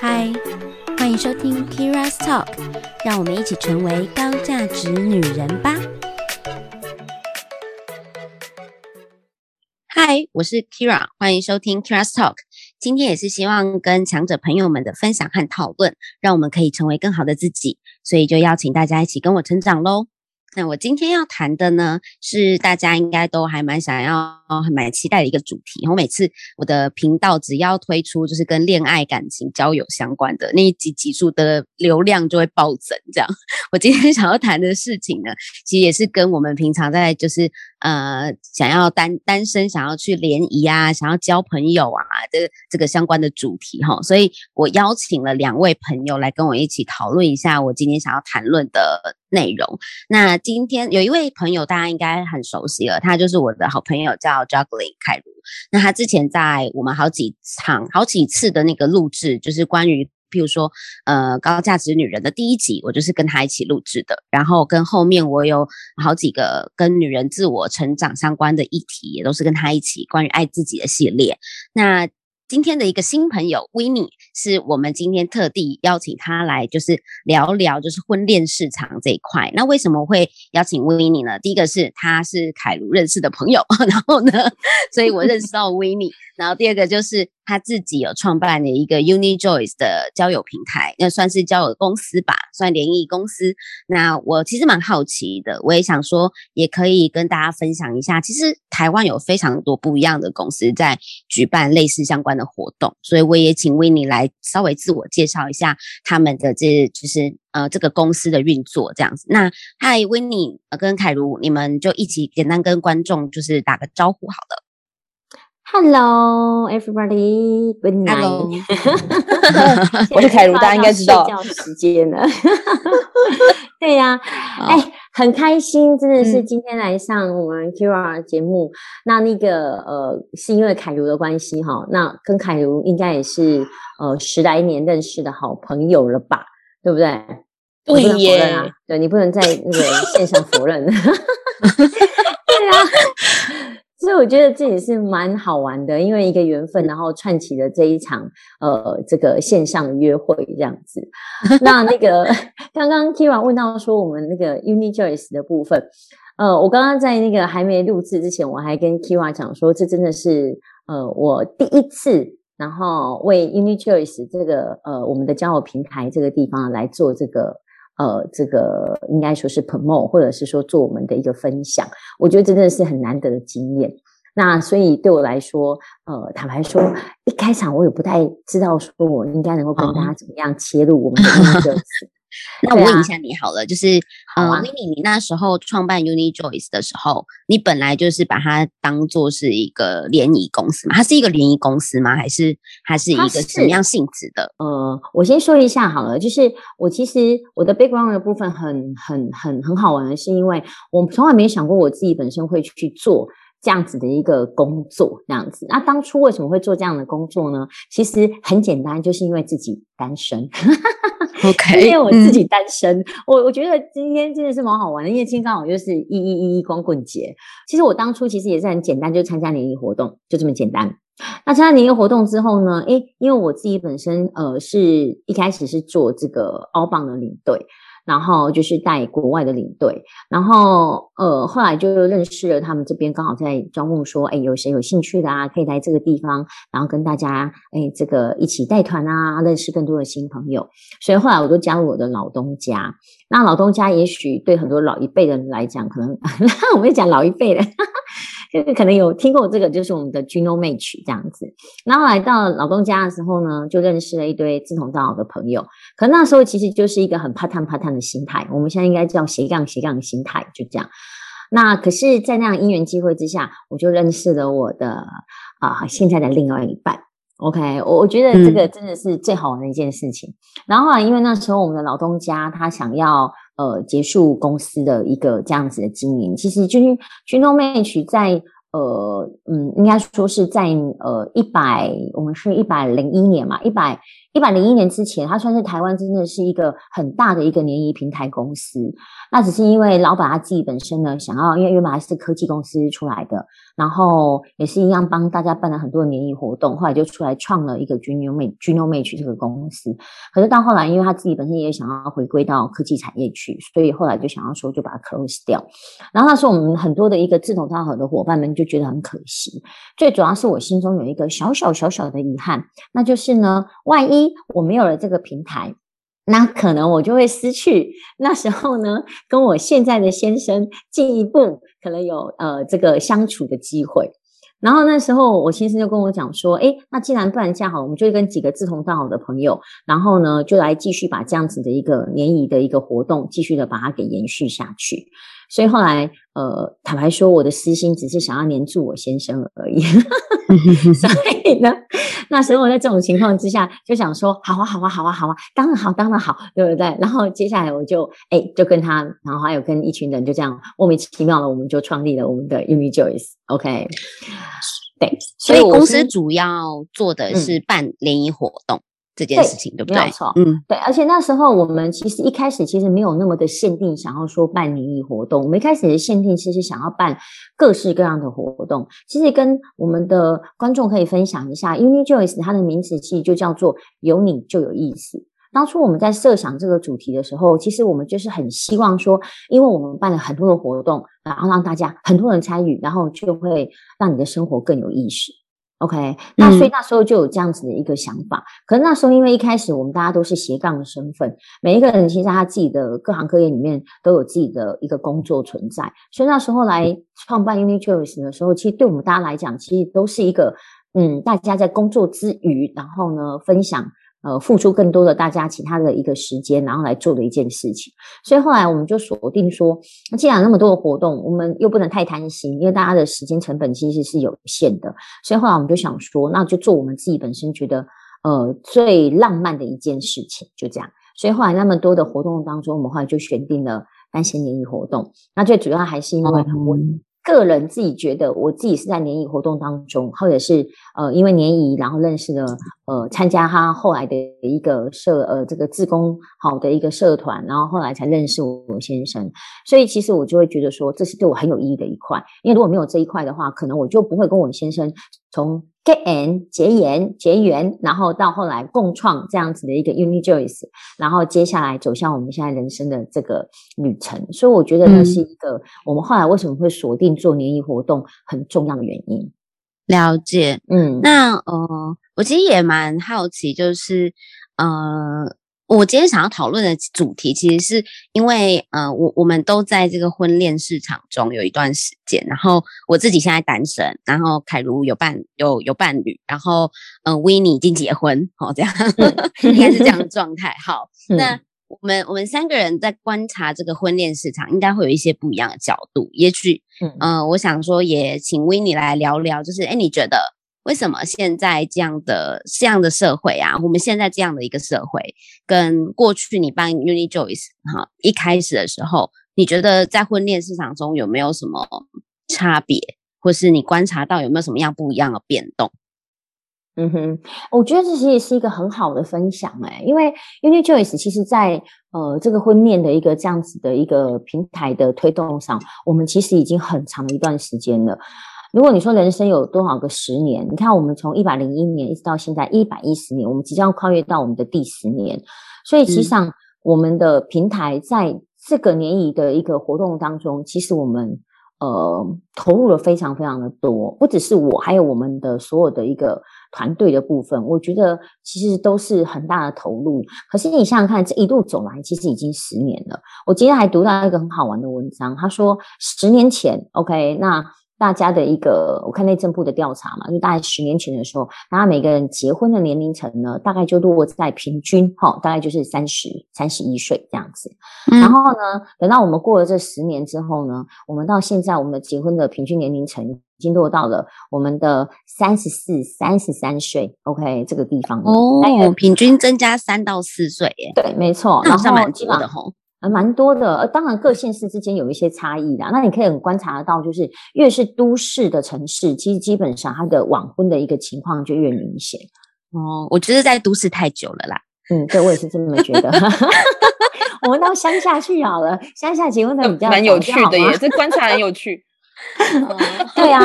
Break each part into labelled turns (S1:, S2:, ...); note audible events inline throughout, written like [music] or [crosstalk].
S1: 嗨，欢迎收听 Kira's Talk，让我们一起成为高价值女人吧。嗨，我是 Kira，欢迎收听 Kira's Talk。今天也是希望跟强者朋友们的分享和讨论，让我们可以成为更好的自己，所以就邀请大家一起跟我成长喽。那我今天要谈的呢，是大家应该都还蛮想要、还蛮期待的一个主题。我每次我的频道只要推出就是跟恋爱、感情、交友相关的那一集集数的流量就会暴增。这样，我今天 [laughs] 想要谈的事情呢，其实也是跟我们平常在就是呃想要单单身、想要去联谊啊、想要交朋友啊的这个相关的主题哈。所以我邀请了两位朋友来跟我一起讨论一下我今天想要谈论的内容。那今天有一位朋友，大家应该很熟悉了，他就是我的好朋友，叫 Juggling 凯如。那他之前在我们好几场、好几次的那个录制，就是关于譬如说，呃，高价值女人的第一集，我就是跟他一起录制的。然后跟后面我有好几个跟女人自我成长相关的议题，也都是跟他一起关于爱自己的系列。那今天的一个新朋友 Winnie 是我们今天特地邀请他来，就是聊聊就是婚恋市场这一块。那为什么会邀请 Winnie 呢？第一个是他是凯如认识的朋友，[laughs] 然后呢，所以我认识到 [laughs] Winnie。然后第二个就是他自己有创办的一个 UniJoyce 的交友平台，那算是交友公司吧，算联谊公司。那我其实蛮好奇的，我也想说，也可以跟大家分享一下。其实台湾有非常多不一样的公司在举办类似相关的活动，所以我也请 Winnie 来稍微自我介绍一下他们的这就是呃这个公司的运作这样子。那嗨，Winnie 跟凯如，你们就一起简单跟观众就是打个招呼好了。
S2: Hello, everybody. Good night. Hello. [laughs]
S3: 我是凯如，大家应该知道。
S2: 睡觉时间了。[laughs] 对呀、啊，哎、欸，很开心，真的是今天来上我们的节目。嗯、那那个呃，是因为凯如的关系哈。那跟凯如应该也是呃十来年认识的好朋友了吧？对不对？
S3: 对耶。
S2: 啊、对，你不能在那个线上否认。[laughs] 所以我觉得这也是蛮好玩的，因为一个缘分，然后串起了这一场呃这个线上约会这样子。[laughs] 那那个 [laughs] 刚刚 Keira 问到说我们那个 UniJoyce 的部分，呃，我刚刚在那个还没录制之前，我还跟 Keira 讲说，这真的是呃我第一次，然后为 UniJoyce 这个呃我们的交友平台这个地方来做这个。呃，这个应该说是 promote，或者是说做我们的一个分享，我觉得真的是很难得的经验。那所以对我来说，呃，坦白说，一开场我也不太知道说我应该能够跟大家怎么样切入我们的这个。
S1: 那我问一下你好了，就是呃，Winnie，你那时候创办 UniJoyce 的时候，你本来就是把它当做是一个联谊公司吗？它是一个联谊公司吗？还是它是一个什么样性质的？
S2: 呃，我先说一下好了，就是我其实我的 background 的部分很很很很好玩的是，因为我从来没想过我自己本身会去做。这样子的一个工作，这样子。那当初为什么会做这样的工作呢？其实很简单，就是因为自己单身。[laughs] [laughs]
S1: OK，
S2: 因为我自己单身，嗯、我我觉得今天真的是蛮好玩的，因为今天刚好就是一一一一光棍节。其实我当初其实也是很简单，就参加联谊活动，就这么简单。那参加联谊活动之后呢，诶，因为我自己本身呃是一开始是做这个 outbound 的领队。然后就是带国外的领队，然后呃，后来就认识了他们这边，刚好在招募说，哎，有谁有兴趣的啊？可以来这个地方，然后跟大家哎，这个一起带团啊，认识更多的新朋友。所以后来我就加入我的老东家。那老东家也许对很多老一辈的人来讲，可能 [laughs] 我们讲老一辈的。就是可能有听过这个，就是我们的 Juno Match 这样子。然后来到老东家的时候呢，就认识了一堆志同道合的朋友。可那时候其实就是一个很 part time part time 的心态，我们现在应该叫斜杠斜杠的心态，就这样。那可是，在那样因缘机会之下，我就认识了我的啊、呃、现在的另外一半。OK，我我觉得这个真的是最好玩的一件事情。嗯、然后后来因为那时候我们的老东家他想要。呃，结束公司的一个这样子的经营，其实就是 Gino Match 在呃，嗯，应该说是在呃一百，我们是一百零一年嘛，一百一百零一年之前，它算是台湾真的是一个很大的一个联谊平台公司。那只是因为老板他自己本身呢，想要因为原本还是科技公司出来的，然后也是一样帮大家办了很多的联谊活动，后来就出来创了一个 Genomic Genomic 这个公司。可是到后来，因为他自己本身也想要回归到科技产业去，所以后来就想要说就把它 close 掉。然后那时候我们很多的一个志同道合的伙伴们就觉得很可惜。最主要是我心中有一个小小小小的遗憾，那就是呢，万一一我没有了这个平台，那可能我就会失去那时候呢，跟我现在的先生进一步可能有呃这个相处的机会。然后那时候我先生就跟我讲说，诶，那既然不然这样好，我们就跟几个志同道合的朋友，然后呢就来继续把这样子的一个联谊的一个活动，继续的把它给延续下去。所以后来，呃，坦白说，我的私心只是想要黏住我先生而已。[laughs] 所以呢，那时候我在这种情况之下，就想说，好啊，好啊，好啊，好啊，当然好，当然好，对不对？然后接下来我就，哎，就跟他，然后还有跟一群人，就这样莫名其妙的，我们就创立了我们的 UniJoyce。OK，对，
S1: 所以公司主要做的是办联谊活动。嗯这件事情对，对不对？没有错，
S2: 嗯，对。而且那时候我们其实一开始其实没有那么的限定，想要说办联谊活动。我们一开始的限定其实想要办各式各样的活动。其实跟我们的观众可以分享一下，UniJoyce 它的名字其实就叫做有你就有意思。当初我们在设想这个主题的时候，其实我们就是很希望说，因为我们办了很多的活动，然后让大家很多人参与，然后就会让你的生活更有意识。OK，那所以那时候就有这样子的一个想法。嗯、可是那时候因为一开始我们大家都是斜杠的身份，每一个人其实他自己的各行各业里面都有自己的一个工作存在，所以那时候来创办 UniJoyce 的时候，其实对我们大家来讲，其实都是一个嗯，大家在工作之余，然后呢分享。呃，付出更多的大家其他的一个时间，然后来做的一件事情。所以后来我们就锁定说，那既然那么多的活动，我们又不能太贪心，因为大家的时间成本其实是有限的。所以后来我们就想说，那就做我们自己本身觉得呃最浪漫的一件事情，就这样。所以后来那么多的活动当中，我们后来就选定了单身联谊活动。那最主要还是因为很温。嗯个人自己觉得，我自己是在联谊活动当中，或者是呃，因为联谊然后认识了呃，参加他后来的一个社呃，这个自工好的一个社团，然后后来才认识我先生。所以其实我就会觉得说，这是对我很有意义的一块。因为如果没有这一块的话，可能我就不会跟我先生从。结缘、结缘、结缘，然后到后来共创这样子的一个 UniJoyce，然后接下来走向我们现在人生的这个旅程，所以我觉得那是一个我们后来为什么会锁定做联谊活动很重要的原因。
S1: 了解，嗯，那呃，我其实也蛮好奇，就是呃。我今天想要讨论的主题，其实是因为，呃，我我们都在这个婚恋市场中有一段时间，然后我自己现在单身，然后凯如有伴有有伴侣，然后，嗯、呃，Winnie 已经结婚，好、哦，这样应该是这样的状态。好，[laughs] 那我们我们三个人在观察这个婚恋市场，应该会有一些不一样的角度。也许，嗯、呃，我想说，也请 Winnie 来聊聊，就是，哎，你觉得？为什么现在这样的这样的社会啊？我们现在这样的一个社会，跟过去你办 UniJoyce 哈一开始的时候，你觉得在婚恋市场中有没有什么差别，或是你观察到有没有什么样不一样的变动？
S2: 嗯哼，我觉得这其实是一个很好的分享哎、因为 UniJoyce 其实在呃这个婚恋的一个这样子的一个平台的推动上，我们其实已经很长一段时间了。如果你说人生有多少个十年？你看，我们从一百零一年一直到现在一百一十年，我们即将跨越到我们的第十年。所以，其实上我们的平台在这个年谊的一个活动当中，其实我们呃投入了非常非常的多，不只是我，还有我们的所有的一个团队的部分。我觉得其实都是很大的投入。可是你想想看，这一路走来，其实已经十年了。我今天还读到一个很好玩的文章，他说十年前，OK，那。大家的一个，我看内政部的调查嘛，就大概十年前的时候，大家每个人结婚的年龄层呢，大概就落在平均哈、哦，大概就是三十、三十一岁这样子。嗯、然后呢，等到我们过了这十年之后呢，我们到现在，我们的结婚的平均年龄层已经落到了我们的三十四、三十三岁，OK 这个地方
S1: 哦，平均增加三到四岁耶。
S2: 对，没错，那好像蛮多的吼。还蛮多的，呃，当然各县市之间有一些差异啦。那你可以很观察得到，就是越是都市的城市，其实基本上它的晚婚的一个情况就越明显。
S1: 哦，我觉得在都市太久了啦。
S2: 嗯，对，我也是这么觉得。[laughs] 我们到乡下去好了，乡下结婚的比较 [laughs]
S3: 蛮有趣的耶，这观察很有趣。[laughs] [laughs]
S2: 对啊，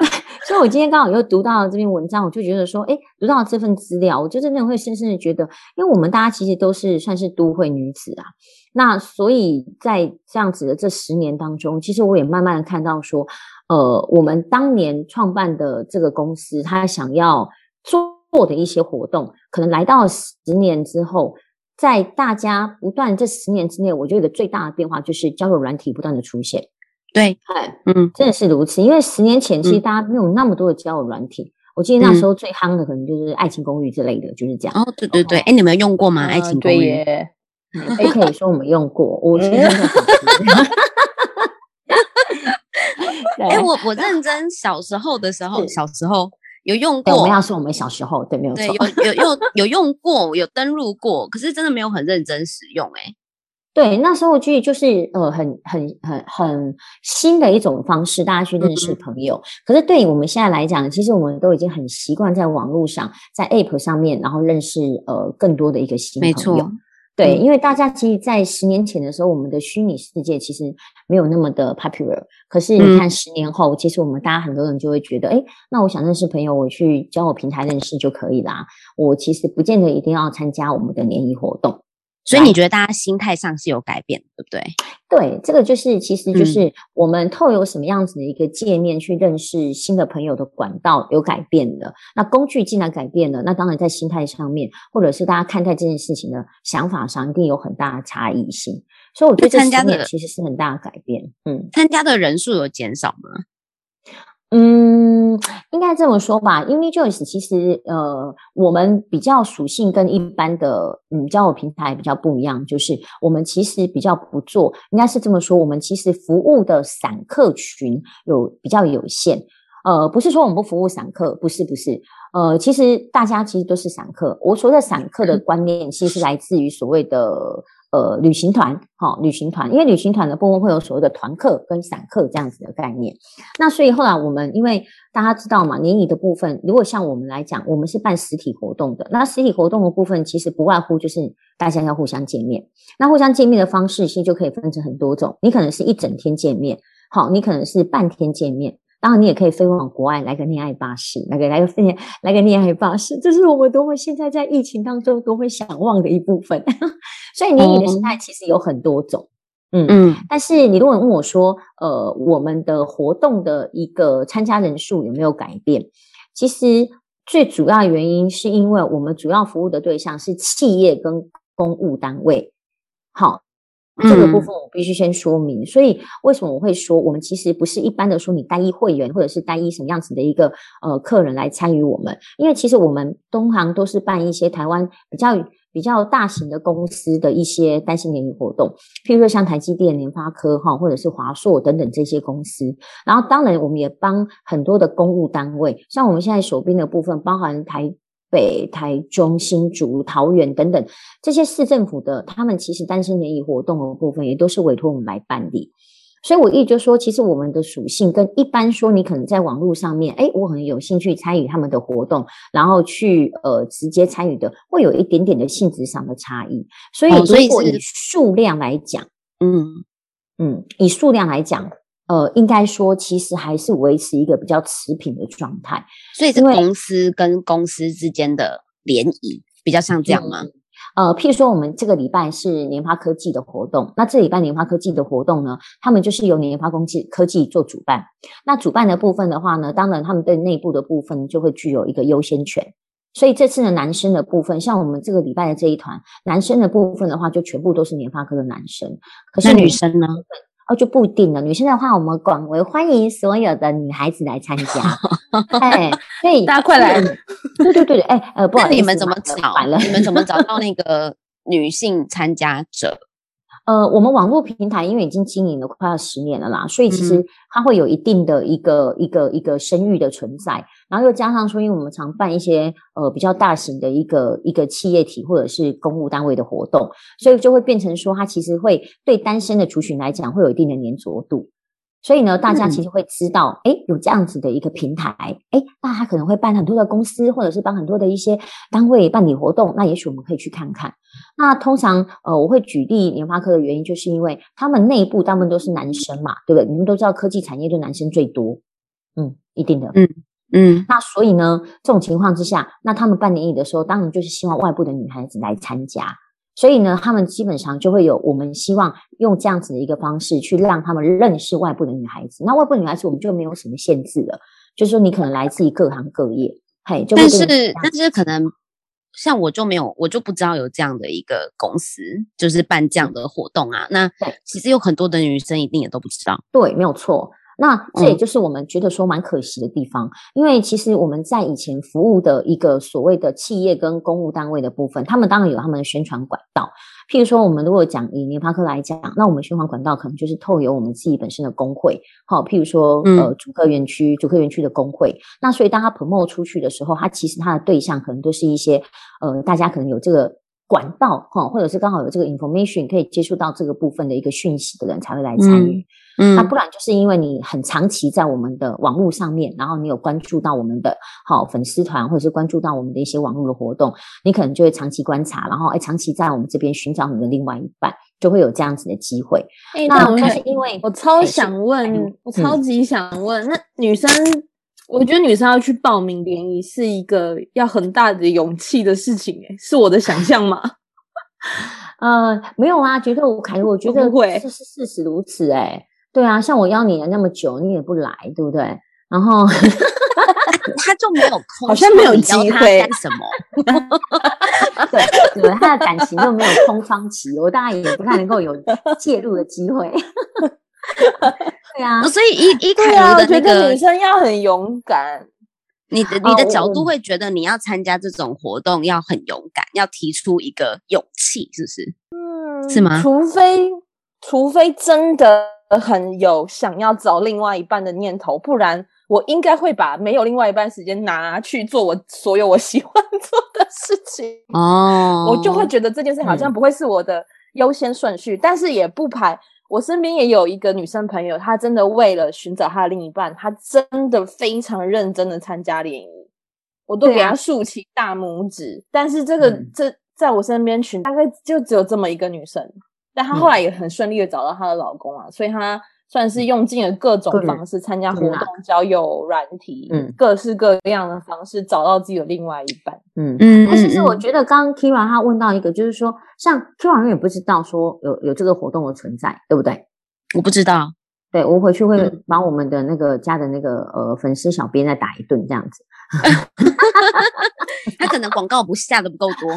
S2: [laughs] 所以我今天刚好又读到了这篇文章，我就觉得说，哎，读到了这份资料，我就真的会深深的觉得，因为我们大家其实都是算是都会女子啊，那所以在这样子的这十年当中，其实我也慢慢的看到说，呃，我们当年创办的这个公司，他想要做的一些活动，可能来到十年之后，在大家不断这十年之内，我觉得一个最大的变化就是交友软体不断的出现。
S1: 对，嗯，
S2: 真的是如此。因为十年前其实大家没有那么多的交友软体，我记得那时候最夯的可能就是爱情公寓之类的，就是这样。
S1: 哦，对对对，哎，你们用过吗？爱情公寓？[laughs]
S2: 哎，可以说我们用过。我其实 [laughs]
S1: 哎，我我认真小时候的时候，小时候有用过。
S2: 我们要说我们小时候，对，没有错，
S1: 有有有有用过，有登录过，可是真的没有很认真使用，哎。
S2: 对，那时候去就是呃很很很很新的一种方式，大家去认识朋友。嗯、可是对于我们现在来讲，其实我们都已经很习惯在网络上，在 App 上面，然后认识呃更多的一个新朋友。没错，对，嗯、因为大家其实，在十年前的时候，我们的虚拟世界其实没有那么的 popular。可是你看，十年后，嗯、其实我们大家很多人就会觉得，哎，那我想认识朋友，我去交友平台认识就可以啦。我其实不见得一定要参加我们的联谊活动。
S1: 所以你觉得大家心态上是有改变，对不对？
S2: 对，这个就是，其实就是我们透过什么样子的一个界面去认识新的朋友的管道有改变的。那工具既然改变了，那当然在心态上面，或者是大家看待这件事情的想法上，一定有很大的差异性。所以我觉得这十年其实是很大的改变。嗯，
S1: 参加的人数有减少吗？
S2: 嗯，应该这么说吧。eMeJoyce 其实呃，我们比较属性跟一般的嗯交友平台比较不一样，就是我们其实比较不做，应该是这么说，我们其实服务的散客群有比较有限。呃，不是说我们不服务散客，不是不是。呃，其实大家其实都是散客。我所谓的散客的 [laughs] 观念，其实是来自于所谓的。呃，旅行团，哈、哦，旅行团，因为旅行团的部分会有所谓的团客跟散客这样子的概念。那所以后来我们，因为大家知道嘛，联谊的部分，如果像我们来讲，我们是办实体活动的。那实体活动的部分，其实不外乎就是大家要互相见面。那互相见面的方式，其实就可以分成很多种。你可能是一整天见面，好，你可能是半天见面。当然，你也可以飞往国外来个恋爱巴士，来个来个恋来个恋爱巴士，这是我们都会现在在疫情当中都会想望的一部分。[laughs] 所以联谊的形态其实有很多种，嗯嗯。但是你如果问我说，呃，我们的活动的一个参加人数有没有改变？其实最主要原因是因为我们主要服务的对象是企业跟公务单位，好。这个部分我必须先说明，所以为什么我会说，我们其实不是一般的说你单一会员或者是单一什么样子的一个呃客人来参与我们，因为其实我们东航都是办一些台湾比较比较大型的公司的一些单身联谊活动，譬如说像台积电、联发科哈，或者是华硕等等这些公司，然后当然我们也帮很多的公务单位，像我们现在手边的部分包含台。北、台中、新竹、桃园等等这些市政府的，他们其实单身联谊活动的部分也都是委托我们来办理。所以我意思就说，其实我们的属性跟一般说，你可能在网络上面，哎，我很有兴趣参与他们的活动，然后去呃直接参与的，会有一点点的性质上的差异。所以，如果以数量来讲，嗯嗯，以数量来讲。呃，应该说，其实还是维持一个比较持平的状态，
S1: 所以是公司跟公司之间的联谊比较像这样吗？
S2: 呃，譬如说，我们这个礼拜是联发科技的活动，那这礼拜联发科技的活动呢，他们就是由联发科技科技做主办。那主办的部分的话呢，当然他们对内部的部分就会具有一个优先权。所以这次的男生的部分，像我们这个礼拜的这一团男生的部分的话，就全部都是联发科的男生。可是女生呢？哦，就不一定了。女生的话，我们广为欢迎所有的女孩子来参加。[laughs] 哎，所以
S1: 大家快来！
S2: 对对对，哎，呃，不好意思，
S1: 你们怎么找？你们怎么找到 [laughs] 那个女性参加者？
S2: 呃，我们网络平台因为已经经营了快要十年了啦，所以其实它会有一定的一个、嗯、一个一个声誉的存在，然后又加上说，因为我们常办一些呃比较大型的一个一个企业体或者是公务单位的活动，所以就会变成说，它其实会对单身的族群来讲会有一定的粘着度。所以呢，大家其实会知道，哎、嗯，有这样子的一个平台，哎，那他可能会办很多的公司，或者是帮很多的一些单位办理活动。那也许我们可以去看看。那通常，呃，我会举例联发科的原因，就是因为他们内部大部分都是男生嘛，对不对？你们都知道科技产业就男生最多，嗯，一定的，
S1: 嗯嗯。
S2: 那所以呢，这种情况之下，那他们办联谊的时候，当然就是希望外部的女孩子来参加。所以呢，他们基本上就会有我们希望用这样子的一个方式去让他们认识外部的女孩子。那外部女孩子我们就没有什么限制了，就是说你可能来自于各行各业，嘿，就
S1: 但是但是可能像我就没有，我就不知道有这样的一个公司，就是办这样的活动啊。那其实有很多的女生一定也都不知道，
S2: 对，没有错。那这也就是我们觉得说蛮可惜的地方，嗯，因为其实我们在以前服务的一个所谓的企业跟公务单位的部分，他们当然有他们的宣传管道。譬如说，我们如果讲以联发科来讲，那我们宣传管道可能就是透由我们自己本身的工会，好，譬如说呃主科园区主科园区的工会。那所以当他 promote 出去的时候，他其实他的对象可能都是一些呃大家可能有这个。管道哈，或者是刚好有这个 information 可以接触到这个部分的一个讯息的人才会来参与。嗯，嗯，那不然就是因为你很长期在我们的网络上面，然后你有关注到我们的好粉丝团，或者是关注到我们的一些网络的活动，你可能就会长期观察，然后哎，长期在我们这边寻找你的另外一半，就会有这样子的机会。
S3: 欸、那但是因为我超想问，我超级想问，嗯、那女生。我觉得女生要去报名联谊是一个要很大的勇气的事情，诶，是我的想象吗？[laughs]
S2: 呃，没有啊，觉得我凯，我觉得是是事实如此，诶，对啊，像我邀你了那么久，你也不来，对不对？然后 [laughs]
S1: 他就没有 [laughs] 空，
S3: 好像没有机会
S1: 干什么？[laughs]
S2: 对，对，他的感情又没有空窗期，我当然也不太能够有介入的机会。对啊，
S1: 所以一一开头的那个
S3: 女生要很勇敢，
S1: 你的你的角度会觉得你要参加这种活动要很勇敢，要提出一个勇气，是不是？嗯，是吗？
S3: 除非除非真的很有想要找另外一半的念头，不然我应该会把没有另外一半时间拿去做我所有我喜欢做的事情。哦，我就会觉得这件事好像不会是我的优先顺序，嗯、但是也不排。我身边也有一个女生朋友，她真的为了寻找她的另一半，她真的非常认真的参加联谊，我都给她竖起大拇指。啊、但是这个、嗯、这在我身边群大概就只有这么一个女生，但她后来也很顺利的找到她的老公啊，所以她。算是用尽了各种方式参加活动、交友软体，嗯，各式各样的方式找到自己的另外一半，
S2: 嗯嗯。但其实我觉得刚刚 Kira 她问到一个，就是说，像 Kira 永远不知道说有有这个活动的存在，对不对？
S1: 我不知道，
S2: 对，我回去会把我们的那个家的那个呃粉丝小编再打一顿这样子。[laughs]
S1: 他可能广告不下的不够多，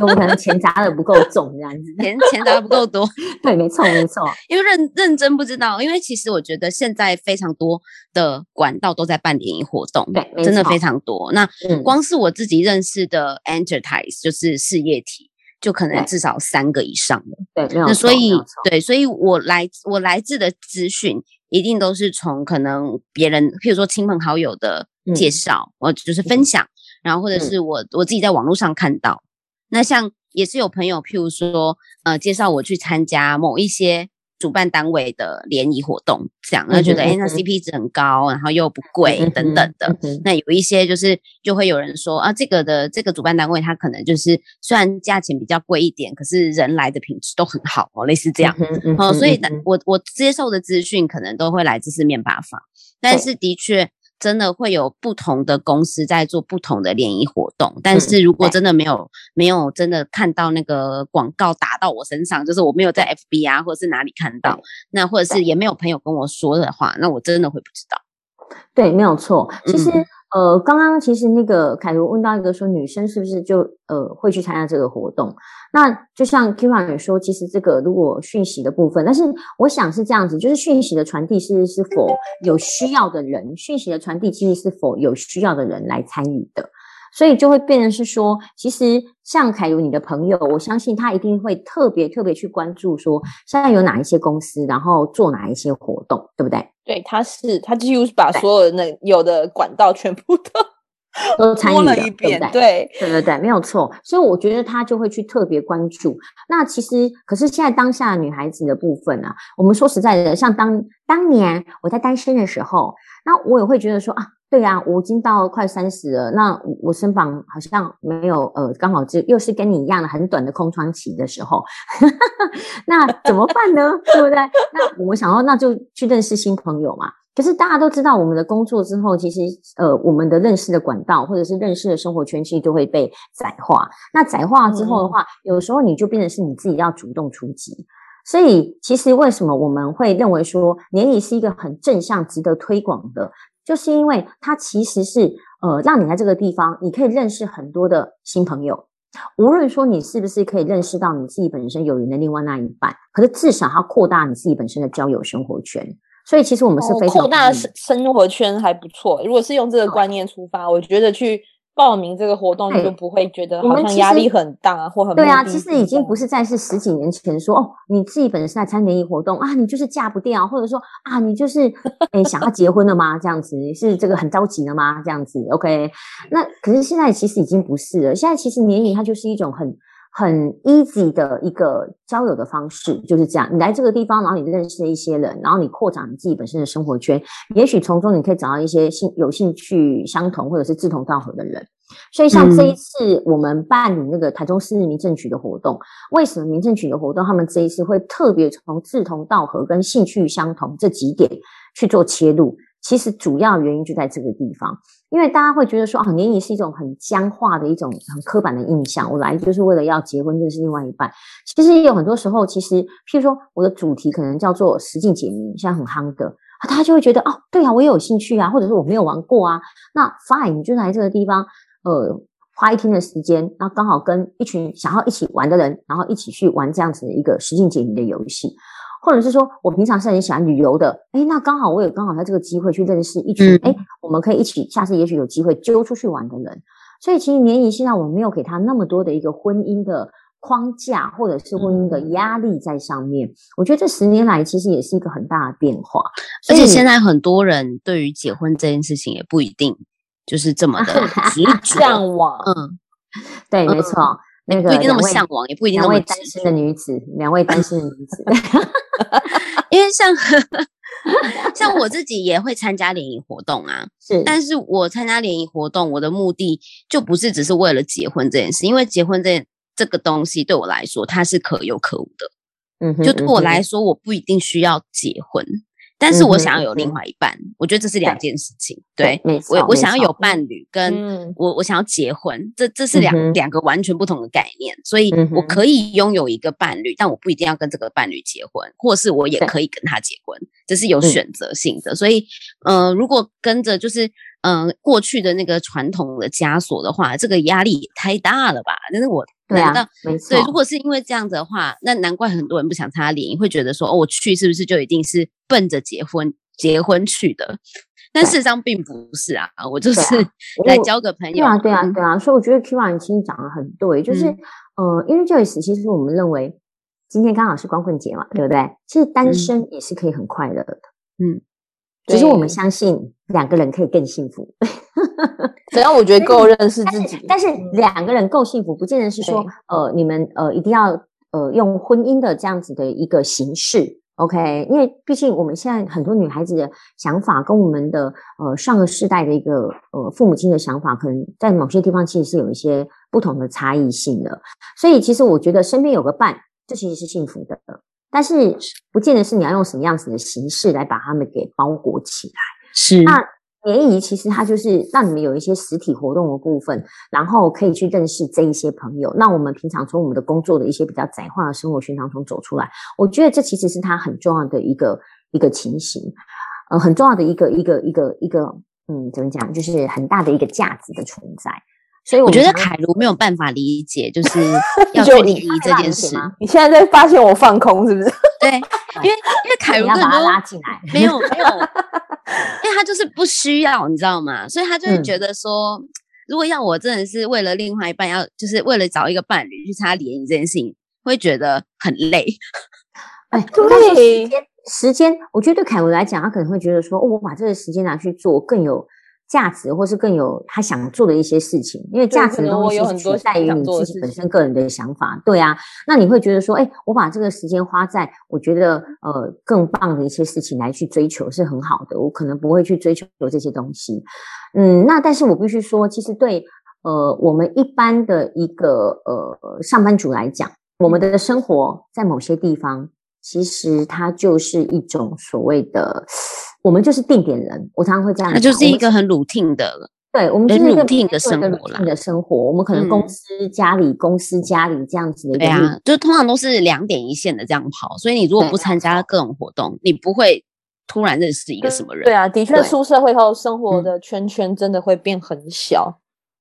S2: 我们可能钱砸的不够重，这样子，
S1: 钱钱砸的不够多。
S2: 对，没错，没错。[laughs]
S1: 因为认认真不知道，因为其实我觉得现在非常多的管道都在办联谊活动，
S2: 对，
S1: 真的非常多。那光是我自己认识的 enterprise 就是事业体，就可能至少三个以上了。
S2: 对。
S1: 那所以，对，所以我来我来自的资讯一定都是从可能别人，譬如说亲朋好友的。介绍，我就是分享，嗯、然后或者是我、嗯、我自己在网络上看到，那像也是有朋友，譬如说，呃，介绍我去参加某一些主办单位的联谊活动，这样，那觉得哎，那 CP 值很高，然后又不贵，嗯、等等的。那有一些就是就会有人说啊，这个的这个主办单位，它可能就是虽然价钱比较贵一点，可是人来的品质都很好哦，类似这样。哦，所以我我接受的资讯可能都会来自四面八方，但是的确。真的会有不同的公司在做不同的联谊活动，但是如果真的没有、嗯、没有真的看到那个广告打到我身上，就是我没有在 FB 啊或者是哪里看到，那或者是也没有朋友跟我说的话，那我真的会不知道。
S2: 对，没有错。其实、嗯、呃，刚刚其实那个凯如问到一个说，女生是不是就呃会去参加这个活动？那就像 Kira 也说，其实这个如果讯息的部分，但是我想是这样子，就是讯息的传递是是否有需要的人，讯息的传递其实是否有需要的人来参与的，所以就会变成是说，其实像凯如你的朋友，我相信他一定会特别特别去关注说，现在有哪一些公司，然后做哪一些活动，对不对？
S3: 对，他是他几乎是把所有的那有的管道全部都 [laughs]
S2: 都参与了，了一遍，对不对？
S3: 对
S2: 对对对，没有错。所以我觉得他就会去特别关注。那其实，可是现在当下女孩子的部分啊，我们说实在的，像当当年我在单身的时候，那我也会觉得说啊。对呀、啊，我已经到快三十了，那我身旁好像没有呃，刚好就又是跟你一样的很短的空窗期的时候，[laughs] 那怎么办呢？[laughs] 对不对？那我想说，那就去认识新朋友嘛。可是大家都知道，我们的工作之后，其实呃，我们的认识的管道或者是认识的生活圈，其实都会被窄化。那窄化之后的话，嗯、有时候你就变成是你自己要主动出击。所以，其实为什么我们会认为说年龄是一个很正向、值得推广的？就是因为它其实是呃，让你在这个地方，你可以认识很多的新朋友。无论说你是不是可以认识到你自己本身有缘的另外那一半，可是至少它扩大你自己本身的交友生活圈。所以其实我们是非常
S3: 扩大生生活圈还不错。如果是用这个观念出发，我觉得去。报名这个活动，你就不会觉得好像压力很大或很
S2: 对啊。其实已经不是再是十几年前说哦，你自己本身在参加联谊活动啊，你就是嫁不掉，或者说啊，你就是诶想要结婚了吗？这样子你是这个很着急了吗？这样子 OK？那可是现在其实已经不是了。现在其实联谊它就是一种很很 easy 的一个交友的方式，就是这样。你来这个地方，然后你认识了一些人，然后你扩展你自己本身的生活圈，也许从中你可以找到一些兴有兴趣相同或者是志同道合的人。所以像这一次我们办理那个台中市民政局的活动，嗯、为什么民政局的活动他们这一次会特别从志同道合跟兴趣相同这几点去做切入？其实主要原因就在这个地方，因为大家会觉得说啊，联谊是一种很僵化的一种很刻板的印象，我来就是为了要结婚认识另外一半。其实也有很多时候，其实譬如说我的主题可能叫做实境解谜，现在很夯的，大家就会觉得哦，对啊，我也有兴趣啊，或者是我没有玩过啊，那 fine，你就来这个地方。呃，花一天的时间，那刚好跟一群想要一起玩的人，然后一起去玩这样子的一个实境解谜的游戏，或者是说我平常是很喜欢旅游的，哎，那刚好我也刚好在这个机会去认识一群，诶，我们可以一起下次也许有机会揪出去玩的人。所以其实联谊现在我们没有给他那么多的一个婚姻的框架，或者是婚姻的压力在上面。我觉得这十年来其实也是一个很大的变化，
S1: 而且现在很多人对于结婚这件事情也不一定。就是这么的 [laughs]
S3: 向往，
S2: 嗯，对，没错，嗯、那个
S1: 不一定那么向往，也不一定那么
S2: 单身的女子，两位单身的女子，[laughs]
S1: 因为像 [laughs] 像我自己也会参加联谊活动啊，是，但是我参加联谊活动，我的目的就不是只是为了结婚这件事，因为结婚这这个东西对我来说它是可有可无的，嗯哼，就对我来说，我不一定需要结婚。但是我想要有另外一半，嗯、我觉得这是两件事情。对，对我我想要有伴侣，跟我、嗯、我想要结婚，这这是两、嗯、两个完全不同的概念。所以我可以拥有一个伴侣，但我不一定要跟这个伴侣结婚，或是我也可以跟他结婚，这是有选择性的。所以，呃，如果跟着就是。嗯、呃，过去的那个传统的枷锁的话，这个压力也太大了吧？但是我难道对、啊、没错对，如果是因为这样子的话，那难怪很多人不想参加联谊，会觉得说，哦，我去是不是就一定是奔着结婚结婚去的？但事实上并不是啊，我就是来交个朋友。对啊，
S2: 对啊，对啊。所以我觉得 Kyria 其实讲的很对，就是、嗯、呃，因为 Joyce 其实我们认为今天刚好是光棍节嘛，对不对？其实单身也是可以很快乐的，嗯。只是我们相信两个人可以更幸福，[laughs]
S3: 只要我觉得够认识自己。
S2: 但是两个人够幸福，不见得是说呃你们呃一定要呃用婚姻的这样子的一个形式，OK？因为毕竟我们现在很多女孩子的想法跟我们的呃上个世代的一个呃父母亲的想法，可能在某些地方其实是有一些不同的差异性的。所以其实我觉得身边有个伴，这其实是幸福的。但是不见得是你要用什么样子的形式来把他们给包裹起来。
S1: 是。
S2: 那联谊其实它就是让你们有一些实体活动的部分，然后可以去认识这一些朋友。那我们平常从我们的工作的一些比较窄化的生活圈当中走出来，我觉得这其实是它很重要的一个一个情形，呃，很重要的一个一个一个一个，嗯，怎么讲，就是很大的一个价值的存在。所以我，
S1: 我觉得凯如没有办法理解，就是 [laughs] 要去联谊这件事。
S3: 你现在在发现我放空是不是？
S1: 对，因为 [laughs] 因为凯如
S2: 要把他拉进来，
S1: 没有没 [laughs] 有，因为他就是不需要，你知道吗？所以他就会觉得说，嗯、如果要我真的是为了另外一半，要就是为了找一个伴侣去参加联谊这件事情，会觉得很累。
S2: 哎，对，时间，时间，我觉得对凯文来讲，他可能会觉得说，哦，我把这个时间拿去做更有。价值，或是更有他想做的一些事情。因为价值的东西是取代于你自己本身个人的想法。对啊，那你会觉得说，哎，我把这个时间花在我觉得呃更棒的一些事情来去追求是很好的。我可能不会去追求这些东西。嗯，那但是我必须说，其实对呃我们一般的一个呃上班族来讲，我们的生活在某些地方。其实它就是一种所谓的，我们就是定点人。我常常会这样
S1: 那，就是一个很 routine 的，
S2: 对，我们就是一个
S1: routine 的生活啦。
S2: 的生活，我们可能公司家里，公司家里这样子的。对
S1: 啊，就通常都是两点一线的这样跑。所以你如果不参加各种活动，你不会突然认识一个什么人。
S3: 对啊，的确，出社会后生活的圈圈真的会变很小。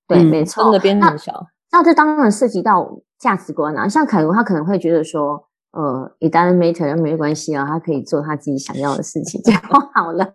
S2: 对，没错，
S3: 真的变很小。
S2: 那这当然涉及到价值观啊。像凯文，他可能会觉得说。呃，it doesn't matter，没关系啊，他可以做他自己想要的事情就 [laughs] 好了。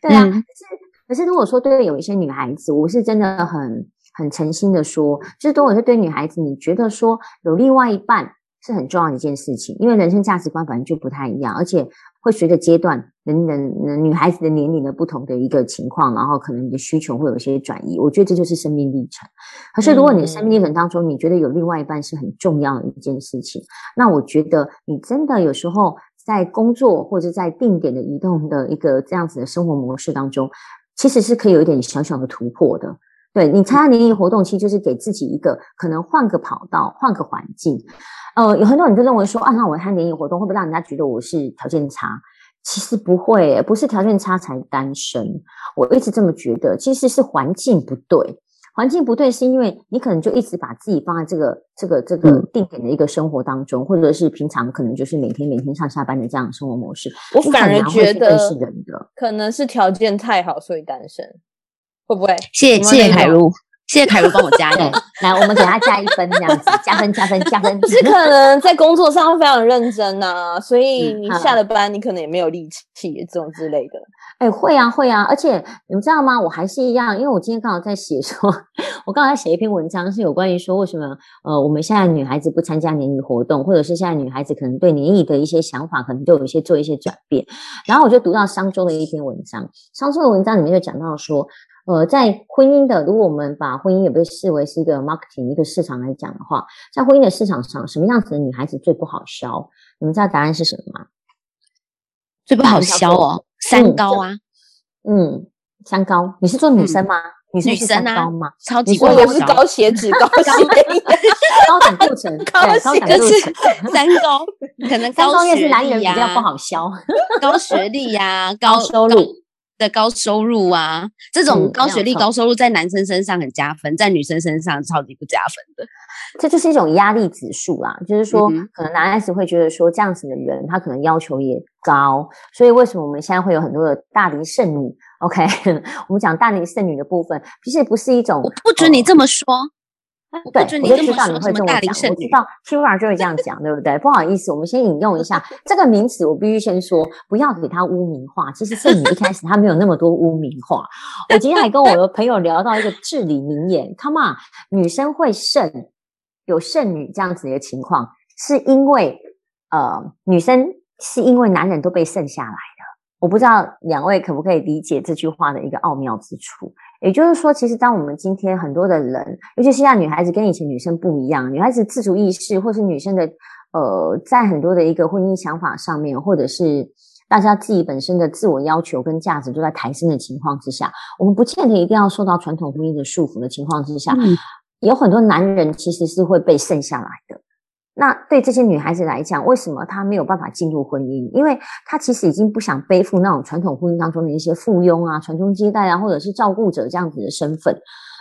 S2: 对啊，嗯、可是可是如果说对有一些女孩子，我是真的很很诚心的说，就是如果是对女孩子，你觉得说有另外一半是很重要的一件事情，因为人生价值观本来就不太一样，而且。会随着阶段，人人女孩子的年龄的不同的一个情况，然后可能你的需求会有一些转移。我觉得这就是生命历程。可是，如果你的生命历程当中，你觉得有另外一半是很重要的一件事情，那我觉得你真的有时候在工作或者在定点的移动的一个这样子的生活模式当中，其实是可以有一点小小的突破的。对，你参加联谊活动，其实就是给自己一个可能换个跑道、换个环境。呃，有很多人就认为说，啊，那我参加联谊活动会不会让人家觉得我是条件差？其实不会，不是条件差才单身。我一直这么觉得，其实是环境不对。环境不对，是因为你可能就一直把自己放在这个、这个、这个定点的一个生活当中，嗯、或者是平常可能就是每天每天上下班的这样的生活模式。
S3: 我反而觉得可能是条件太好，所以单身。会不会？
S1: 谢谢谢谢凯如，谢谢凯如帮我加。
S2: 来，我们给他加一分，这样子加分加分加分。
S3: 是 [laughs] 可能在工作上非常认真呐、啊，所以你下了班，你可能也没有力气这种之类的。
S2: 哎、欸，会啊会啊，而且你们知道吗？我还是一样，因为我今天刚好在写说，[laughs] 我刚好在写一篇文章，是有关于说为什么呃我们现在女孩子不参加联谊活动，或者是现在女孩子可能对联谊的一些想法，可能都有一些做一些转变。然后我就读到商周的一篇文章，商周的文章里面就讲到说。呃，在婚姻的，如果我们把婚姻也被视为是一个 marketing 一个市场来讲的话，在婚姻的市场上，什么样子的女孩子最不好销？你们知道答案是什么吗？
S1: 最不好销哦，三高啊，
S2: 嗯，三高。你是做女生吗？嗯、你是三高吗？
S1: 超级
S3: 不好销，我是高血脂、高血压、
S2: 高胆固醇、[laughs] 高胆固醇，
S1: 三高，可能高
S2: 高也是男人比较不好销，
S1: 高学历呀、[laughs] 啊，高收入。的高收入啊，这种高学历、高收入在男生身上很加分，在女生身上超级不加分的。
S2: 这就是一种压力指数啦，就是说，可能男孩子会觉得说，这样子的人他可能要求也高，所以为什么我们现在会有很多的大龄剩女？OK，我们讲大龄剩女的部分，其实不是一种，
S1: 我不准你这么说。
S2: 对，我就知道你会这么讲。我知道 Kira 就会这样讲，对不对？不好意思，我们先引用一下 [laughs] 这个名词。我必须先说，不要给他污名化。其实剩女一开始他没有那么多污名化。我今天还跟我的朋友聊到一个至理名言：Come on，女生会剩，有剩女这样子的情况，是因为呃，女生是因为男人都被剩下来的。我不知道两位可不可以理解这句话的一个奥妙之处。也就是说，其实当我们今天很多的人，尤其是现在女孩子跟以前女生不一样，女孩子自主意识，或是女生的呃，在很多的一个婚姻想法上面，或者是大家自己本身的自我要求跟价值都在抬升的情况之下，我们不见得一定要受到传统婚姻的束缚的情况之下，嗯、有很多男人其实是会被剩下来的。那对这些女孩子来讲，为什么她没有办法进入婚姻？因为她其实已经不想背负那种传统婚姻当中的一些附庸啊、传宗接代啊，或者是照顾者这样子的身份。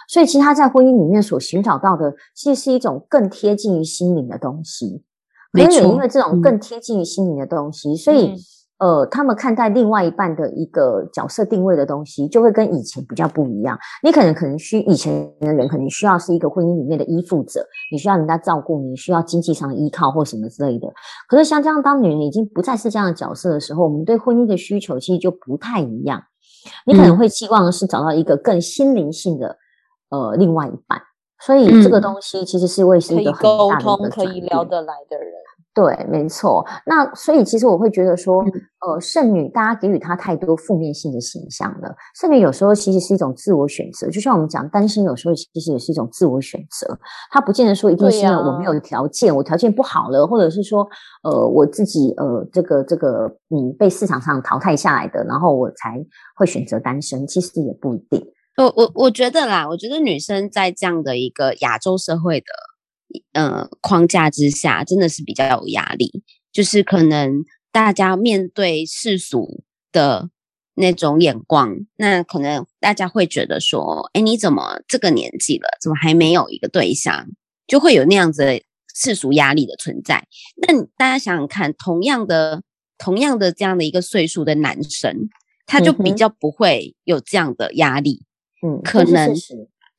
S2: 所以，其实她在婚姻里面所寻找到的，其实是一种更贴近于心灵的东西。没错，因为这种更贴近于心灵的东西，嗯、所以。呃，他们看待另外一半的一个角色定位的东西，就会跟以前比较不一样。你可能可能需以前的人可能需要是一个婚姻里面的依附者，你需要人家照顾你，需要经济上的依靠或什么之类的。可是像这样，当女人已经不再是这样的角色的时候，我们对婚姻的需求其实就不太一样。你可能会期望的是找到一个更心灵性的呃另外一半，所以这个东西其实是会是一个很大的一个，
S3: 可以沟通、可以聊得来的人。
S2: 对，没错。那所以其实我会觉得说，呃，剩女大家给予她太多负面性的形象了。剩女有时候其实是一种自我选择，就像我们讲单身，有时候其实也是一种自我选择。她不见得说一定是因为我没有条件，啊、我条件不好了，或者是说，呃，我自己呃这个这个嗯被市场上淘汰下来的，然后我才会选择单身。其实也不一定。
S1: 我我我觉得啦，我觉得女生在这样的一个亚洲社会的。呃，框架之下真的是比较有压力，就是可能大家面对世俗的那种眼光，那可能大家会觉得说，哎，你怎么这个年纪了，怎么还没有一个对象？就会有那样子的世俗压力的存在。那大家想想看，同样的、同样的这样的一个岁数的男生，他就比较不会有这样的压力。
S2: 嗯，
S1: 可能。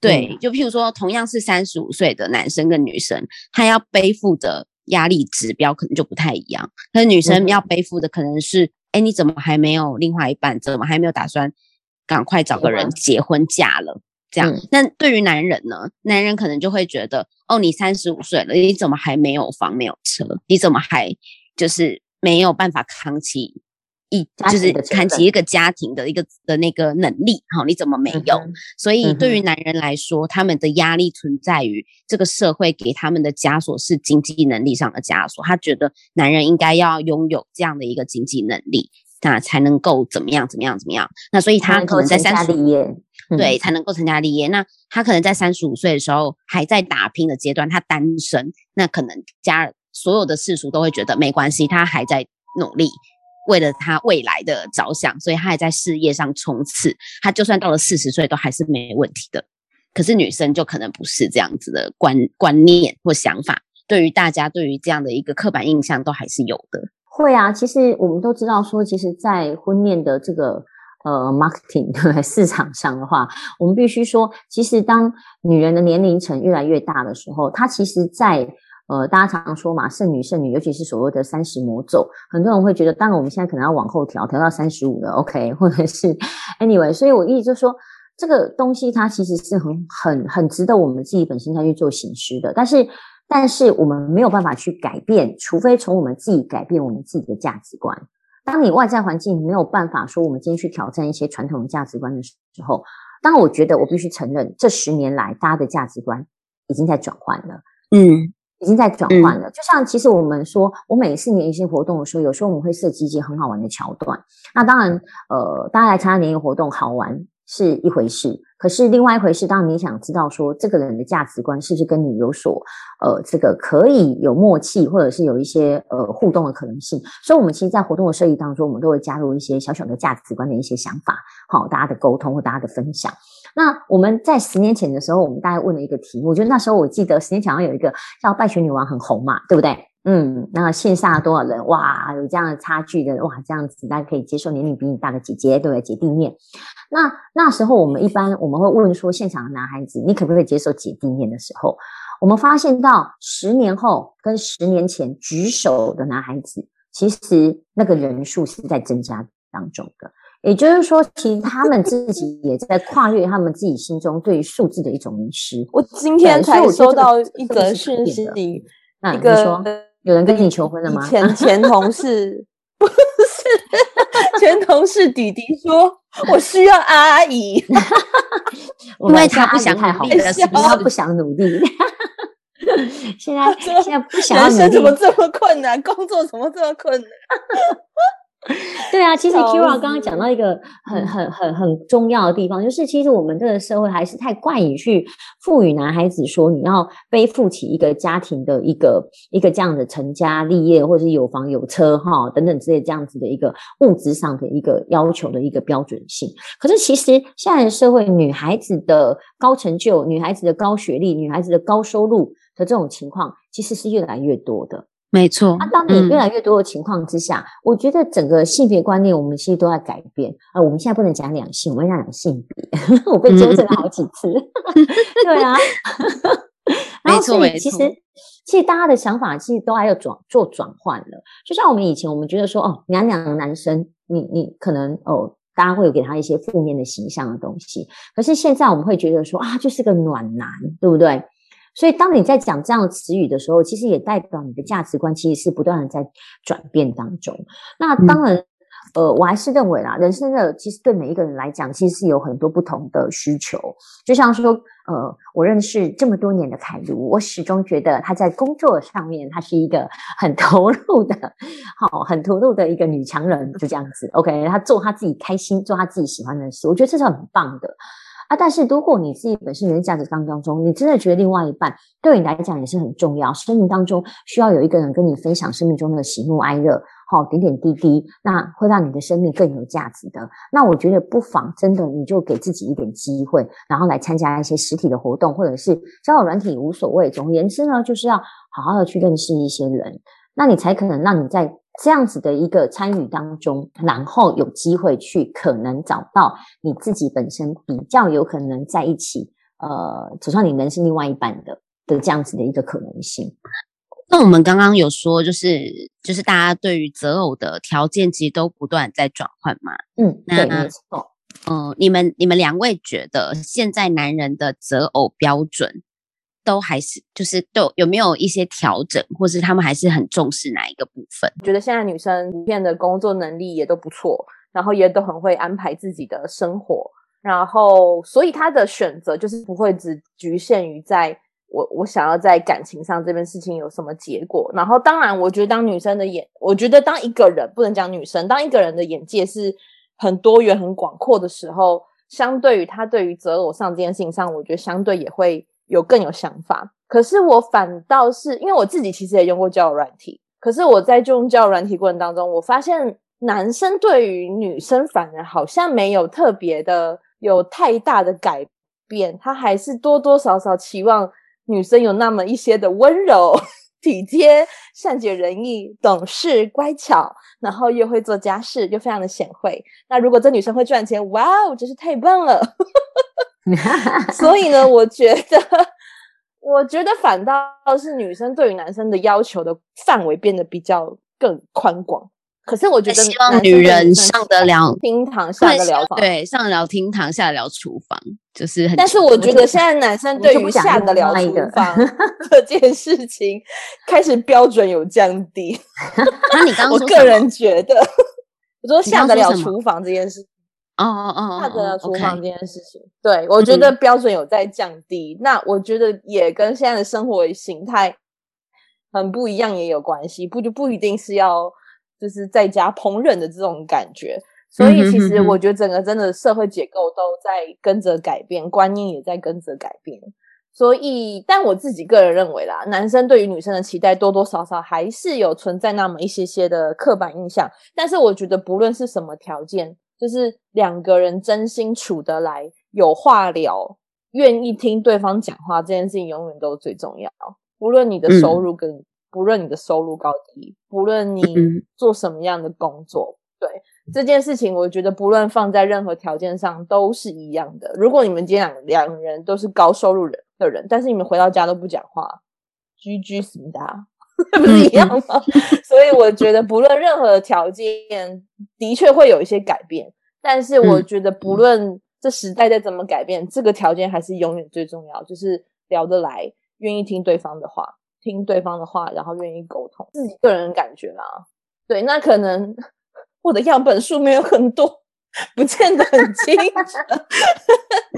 S1: 对，
S2: 嗯、
S1: 就譬如说，同样是三十五岁的男生跟女生，他要背负的压力指标可能就不太一样。那女生要背负的可能是，哎、嗯，你怎么还没有另外一半？怎么还没有打算赶快找个人结婚嫁了？这样。那、嗯、对于男人呢？男人可能就会觉得，哦，你三十五岁了，你怎么还没有房没有车？你怎么还就是没有办法扛起？一就是看起一个家庭的一个的那个能力，好，你怎么没有？嗯、所以对于男人来说，嗯、他们的压力存在于这个社会给他们的枷锁是经济能力上的枷锁。他觉得男人应该要拥有这样的一个经济能力，那才能够怎么样怎么样怎么样。那所以他可能在三十五，对，才能够成家立业。那他可能在三十五岁的时候还在打拼的阶段，他单身，那可能家所有的世俗都会觉得没关系，他还在努力。为了他未来的着想，所以他还在事业上冲刺。他就算到了四十岁，都还是没问题的。可是女生就可能不是这样子的观观念或想法。对于大家，对于这样的一个刻板印象，都还是有的。
S2: 会啊，其实我们都知道，说其实，在婚恋的这个呃 marketing 市场上的话，我们必须说，其实当女人的年龄层越来越大的时候，她其实，在呃，大家常常说嘛，剩女剩女，尤其是所谓的三十魔咒，很多人会觉得，当然我们现在可能要往后调，调到三十五了，OK，或者是 anyway，所以我一直就说，这个东西它其实是很很很值得我们自己本身再去做省思的，但是但是我们没有办法去改变，除非从我们自己改变我们自己的价值观。当你外在环境没有办法说，我们今天去挑战一些传统的价值观的时候，当我觉得我必须承认，这十年来大家的价值观已经在转换了，嗯。已经在转换了，嗯、就像其实我们说，我每一次年谊活动的时候，有时候我们会设计一些很好玩的桥段。那当然，呃，大家来参加年谊活动好玩是一回事，可是另外一回事，当然你想知道说这个人的价值观是不是跟你有所呃这个可以有默契，或者是有一些呃互动的可能性。所以，我们其实，在活动的设计当中，我们都会加入一些小小的价值观的一些想法，好，大家的沟通或大家的分享。那我们在十年前的时候，我们大概问了一个题目，我觉得那时候我记得十年前好像有一个叫“败犬女王”很红嘛，对不对？嗯，那线下多少人？哇，有这样的差距的哇，这样子大家可以接受年龄比你大的姐姐，对不对？姐弟恋。那那时候我们一般我们会问说，现场的男孩子，你可不可以接受姐弟恋的时候，我们发现到十年后跟十年前举手的男孩子，其实那个人数是在增加当中的。也就是说，其实他们自己也在跨越他们自己心中对于数字的一种迷失。
S3: 我今天才收到一则讯息，
S2: 那一个说有人跟你求婚了吗？
S3: 前 [laughs] 前同事不是前同事弟弟说，我需要阿姨，[laughs]
S1: 因为他不想太好，
S2: 他不想努力。[laughs] 现在现在不想
S3: 人生怎么这么困难？工作怎么这么困难？[laughs]
S2: 对啊，其实 Kyria 刚刚讲到一个很很很很重要的地方，就是其实我们这个社会还是太惯于去赋予男孩子说，你要背负起一个家庭的一个一个这样的成家立业，或者是有房有车哈等等之类这样子的一个物质上的一个要求的一个标准性。可是其实现在的社会，女孩子的高成就、女孩子的高学历、女孩子的高收入的这种情况，其实是越来越多的。
S1: 没错，
S2: 那、啊、当你越来越多的情况之下，嗯、我觉得整个性别观念我们其实都在改变。呃，我们现在不能讲两性，我们要讲性别。[laughs] 我被纠正了好几次。嗯、[laughs] 对啊，[laughs] 然后所以其实其实大家的想法其实都还有转做转换了。就像我们以前我们觉得说，哦，娘娘的男生，你你可能哦，大家会有给他一些负面的形象的东西。可是现在我们会觉得说啊，就是个暖男，对不对？所以当你在讲这样的词语的时候，其实也代表你的价值观其实是不断的在转变当中。那当然。嗯呃，我还是认为啦，人生的其实对每一个人来讲，其实是有很多不同的需求。就像说，呃，我认识这么多年的凯如，我始终觉得她在工作上面，她是一个很投入的，好，很投入的一个女强人，就这样子。OK，她做她自己开心，做她自己喜欢的事，我觉得这是很棒的啊。但是如果你自己本身人价值当当中，你真的觉得另外一半对你来讲也是很重要，生命当中需要有一个人跟你分享生命中的喜怒哀乐。好，点点滴滴，那会让你的生命更有价值的。那我觉得不妨真的，你就给自己一点机会，然后来参加一些实体的活动，或者是交友软体无所谓。总而言之呢，就是要好好的去认识一些人，那你才可能让你在这样子的一个参与当中，然后有机会去可能找到你自己本身比较有可能在一起，呃，走上你人生另外一半的的这样子的一个可能性。
S1: 那我们刚刚有说，就是就是大家对于择偶的条件其实都不断在转换嘛。
S2: 嗯，
S1: 那
S2: 对，没错。
S1: 嗯，你们你们两位觉得现在男人的择偶标准都还是就是都有没有一些调整，或是他们还是很重视哪一个部分？
S3: 觉得现在女生普遍的工作能力也都不错，然后也都很会安排自己的生活，然后所以他的选择就是不会只局限于在。我我想要在感情上这边事情有什么结果？然后当然，我觉得当女生的眼，我觉得当一个人不能讲女生，当一个人的眼界是很多元、很广阔的时候，相对于他对于择偶上这件事情上，我觉得相对也会有更有想法。可是我反倒是因为我自己其实也用过交友软体，可是我在用交友软体过程当中，我发现男生对于女生反而好像没有特别的有太大的改变，他还是多多少少期望。女生有那么一些的温柔、[laughs] 体贴、善解人意、懂事、乖巧，然后又会做家事，又非常的贤惠。那如果这女生会赚钱，哇哦，真是太棒了！[laughs] [laughs] 所以呢，我觉得，我觉得反倒是女生对于男生的要求的范围变得比较更宽广。可是我觉得，
S1: 希望女人上得了
S3: 厅堂，下得了房，
S1: 对，上得了厅堂，下得了厨房，就是很。
S3: 但是我觉得现在男生对于下得了厨房 [laughs] 这件事情，开始标准有降低。
S1: 那你刚刚
S3: 我个人觉得，我说下得了厨房这件事，
S1: 哦哦哦，
S3: 下得了厨房这件事情，对，我觉得标准有在降低。那我觉得也跟现在的生活形态很不一样也有关系，不就不一定是要。就是在家烹饪的这种感觉，所以其实我觉得整个真的社会结构都在跟着改变，观念也在跟着改变。所以，但我自己个人认为啦，男生对于女生的期待多多少少还是有存在那么一些些的刻板印象。但是，我觉得不论是什么条件，就是两个人真心处得来，有话聊，愿意听对方讲话，这件事情永远都是最重要。不论你的收入跟、嗯不论你的收入高低，不论你做什么样的工作，嗯、对这件事情，我觉得不论放在任何条件上都是一样的。如果你们今天两两人都是高收入人的人，但是你们回到家都不讲话，GG 死的，[laughs] 不是一样吗？[laughs] 所以我觉得不论任何条件，的确会有一些改变。但是我觉得不论这时代再怎么改变，这个条件还是永远最重要，就是聊得来，愿意听对方的话。听对方的话，然后愿意沟通，自己个人感觉啦。对，那可能我的样本数没有很多，不见得很清楚。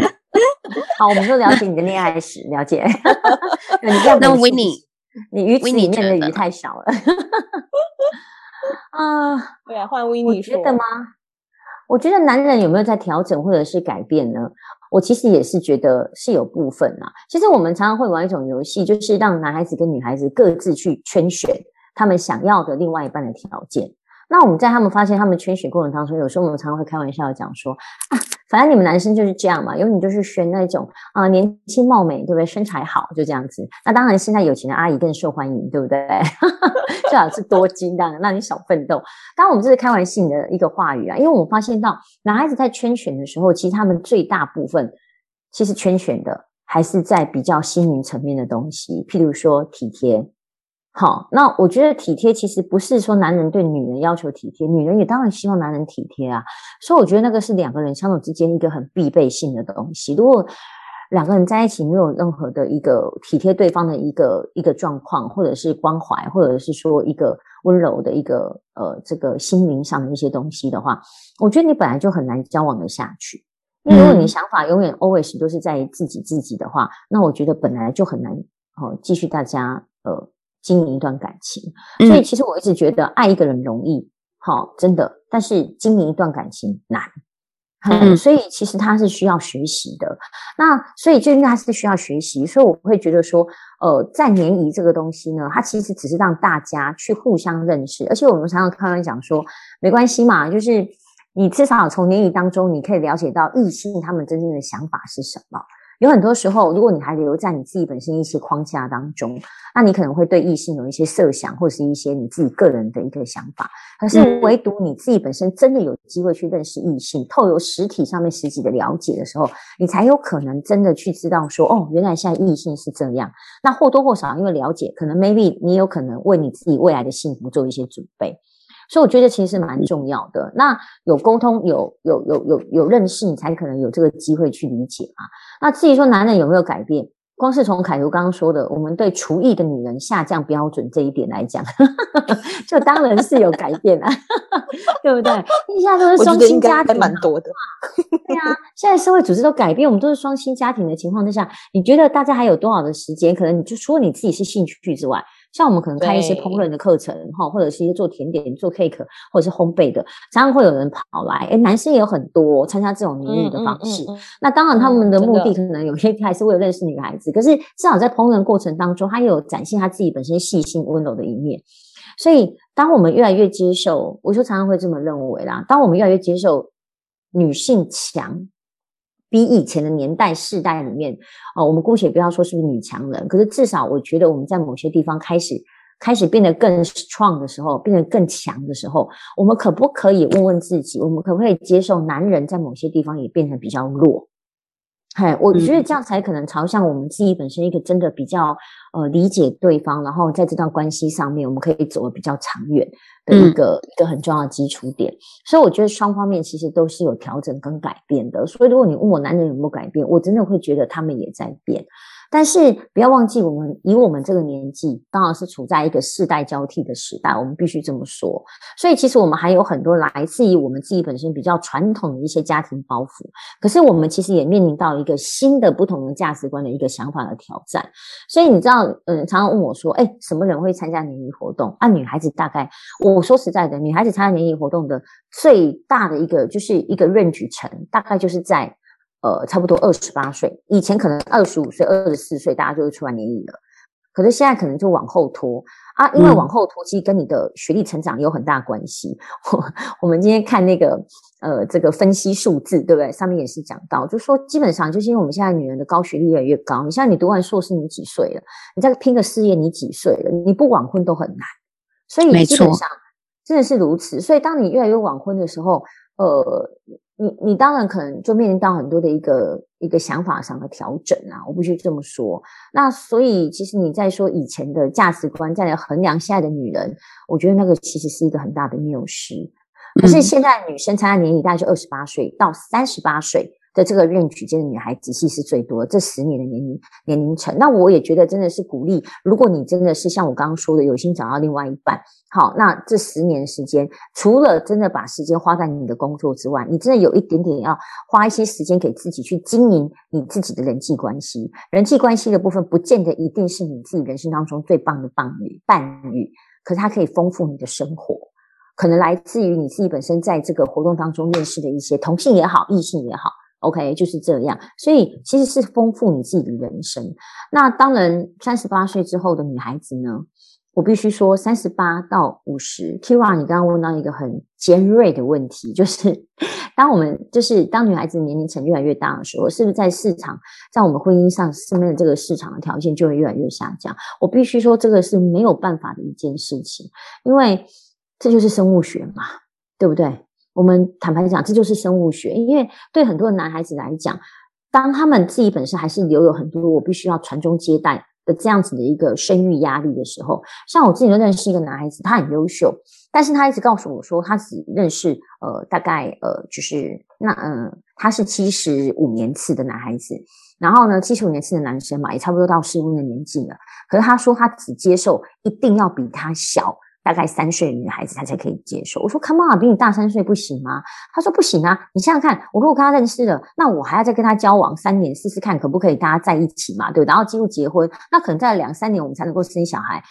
S3: [laughs]
S2: 好，我们就了解你的恋爱史，了解。
S1: 那那 Winnie，
S2: 你鱼池里面的鱼太小了。[laughs]
S3: 啊，[laughs] 对啊，换 Winnie
S2: 你觉得吗？我觉得男人有没有在调整或者是改变呢？我其实也是觉得是有部分啊。其实我们常常会玩一种游戏，就是让男孩子跟女孩子各自去圈选他们想要的另外一半的条件。那我们在他们发现他们圈选过程当中，有时候我们常常会开玩笑讲说啊，反正你们男生就是这样嘛，因为你就是选那种啊年轻貌美，对不对？身材好，就这样子。那当然现在有钱的阿姨更受欢迎，对不对？[laughs] 最好是多金，的让你少奋斗。当然我们这是开玩笑的一个话语啊，因为我们发现到男孩子在圈选的时候，其实他们最大部分其实圈选的还是在比较心灵层面的东西，譬如说体贴。好，那我觉得体贴其实不是说男人对女人要求体贴，女人也当然希望男人体贴啊。所以我觉得那个是两个人相处之间一个很必备性的东西。如果两个人在一起没有任何的一个体贴对方的一个一个状况，或者是关怀，或者是说一个温柔的一个呃这个心灵上的一些东西的话，我觉得你本来就很难交往的下去。因为如果你想法永远 always 都是在自己自己的话，那我觉得本来就很难哦继续大家呃经营一段感情。所以其实我一直觉得爱一个人容易，好、哦、真的，但是经营一段感情难。嗯，所以其实他是需要学习的。那所以就因为他是需要学习，所以我会觉得说，呃，在联谊这个东西呢，它其实只是让大家去互相认识。而且我们常常开玩笑讲说，没关系嘛，就是你至少从联谊当中，你可以了解到异性他们真正的想法是什么。有很多时候，如果你还留在你自己本身一些框架当中，那你可能会对异性有一些设想，或者是一些你自己个人的一个想法。可是，唯独你自己本身真的有机会去认识异性，透由实体上面实际的了解的时候，你才有可能真的去知道说，哦，原来现在异性是这样。那或多或少因为了解，可能 maybe 你有可能为你自己未来的幸福做一些准备。所以我觉得其实是蛮重要的。那有沟通，有有有有有认识，你才可能有这个机会去理解嘛。那至于说男人有没有改变，光是从凯如刚刚说的，我们对厨艺的女人下降标准这一点来讲，[laughs] 就当然是有改变啊，[laughs] 对不对？现在都是双薪家庭，
S3: 蛮多的。[laughs]
S2: 对啊，现在社会组织都改变，我们都是双薪家庭的情况之下，你觉得大家还有多少的时间？可能你就除了你自己是兴趣之外。像我们可能开一些烹饪的课程哈，或者是一些做甜点、做 cake 或者是烘焙的，常常会有人跑来。诶，男生也有很多参加这种联谊的方式。嗯嗯嗯、那当然，他们的目的可能有些 [laughs] 还是为了认识女孩子。嗯、可是至少在烹饪过程当中，他也有展现他自己本身细心温柔的一面。所以，当我们越来越接受，我就常常会这么认为啦。当我们越来越接受女性强。比以前的年代世代里面，哦，我们姑且不要说是不是女强人，可是至少我觉得我们在某些地方开始开始变得更 strong 的时候，变得更强的时候，我们可不可以问问自己，我们可不可以接受男人在某些地方也变成比较弱？嘿，我觉得这样才可能朝向我们自己本身一个真的比较呃理解对方，然后在这段关系上面，我们可以走得比较长远。的一个、嗯、一个很重要的基础点，所以我觉得双方面其实都是有调整跟改变的。所以如果你问我男人有没有改变，我真的会觉得他们也在变。但是不要忘记，我们以我们这个年纪，当然是处在一个世代交替的时代，我们必须这么说。所以其实我们还有很多来自于我们自己本身比较传统的一些家庭包袱。可是我们其实也面临到一个新的、不同的价值观的一个想法的挑战。所以你知道，嗯，常常问我说：“哎，什么人会参加联谊活动？”啊，女孩子大概，我说实在的，女孩子参加联谊活动的最大的一个就是一个 range 层，大概就是在。呃，差不多二十八岁，以前可能二十五岁、二十四岁，大家就会出来联谊了。可是现在可能就往后拖啊，因为往后拖其实跟你的学历成长有很大关系。我我们今天看那个呃这个分析数字，对不对？上面也是讲到，就说基本上就是因为我们现在女人的高学历越来越高，你像你读完硕士，你几岁了？你再拼个事业，你几岁了？你不晚婚都很难。所以基本上真的是如此。所以当你越来越晚婚的时候，呃。你你当然可能就面临到很多的一个一个想法上的调整啊，我必须这么说。那所以其实你在说以前的价值观，再来衡量现在的女人，我觉得那个其实是一个很大的谬失。可是现在女生参加年龄大概就二十八岁到三十八岁。的这个 range 间的女孩子，其实是最多的这十年的年龄年龄层。那我也觉得真的是鼓励，如果你真的是像我刚刚说的，有心找到另外一半，好，那这十年时间，除了真的把时间花在你的工作之外，你真的有一点点要花一些时间给自己去经营你自己的人际关系。人际关系的部分，不见得一定是你自己人生当中最棒的伴侣，伴侣，可是它可以丰富你的生活，可能来自于你自己本身在这个活动当中认识的一些同性也好，异性也好。OK，就是这样，所以其实是丰富你自己的人生。那当然，三十八岁之后的女孩子呢，我必须说，三十八到五十，Kira，你刚刚问到一个很尖锐的问题，就是 [laughs] 当我们就是当女孩子年龄层越来越大的时候，是不是在市场，在我们婚姻上，身边的这个市场的条件就会越来越下降？我必须说，这个是没有办法的一件事情，因为这就是生物学嘛，对不对？我们坦白讲，这就是生物学。因为对很多男孩子来讲，当他们自己本身还是留有很多我必须要传宗接代的这样子的一个生育压力的时候，像我自己就认识一个男孩子，他很优秀，但是他一直告诉我说，他只认识呃大概呃就是那嗯。他是七十五年次的男孩子，然后呢，七十五年次的男生嘛，也差不多到适婚的年纪了。可是他说他只接受一定要比他小大概三岁的女孩子，她才可以接受。我说 Come on，比你大三岁不行吗？她说不行啊，你想想看，我如果跟他认识了，那我还要再跟他交往三年试试看可不可以大家在一起嘛，对，然后进入结婚，那可能在两三年我们才能够生小孩，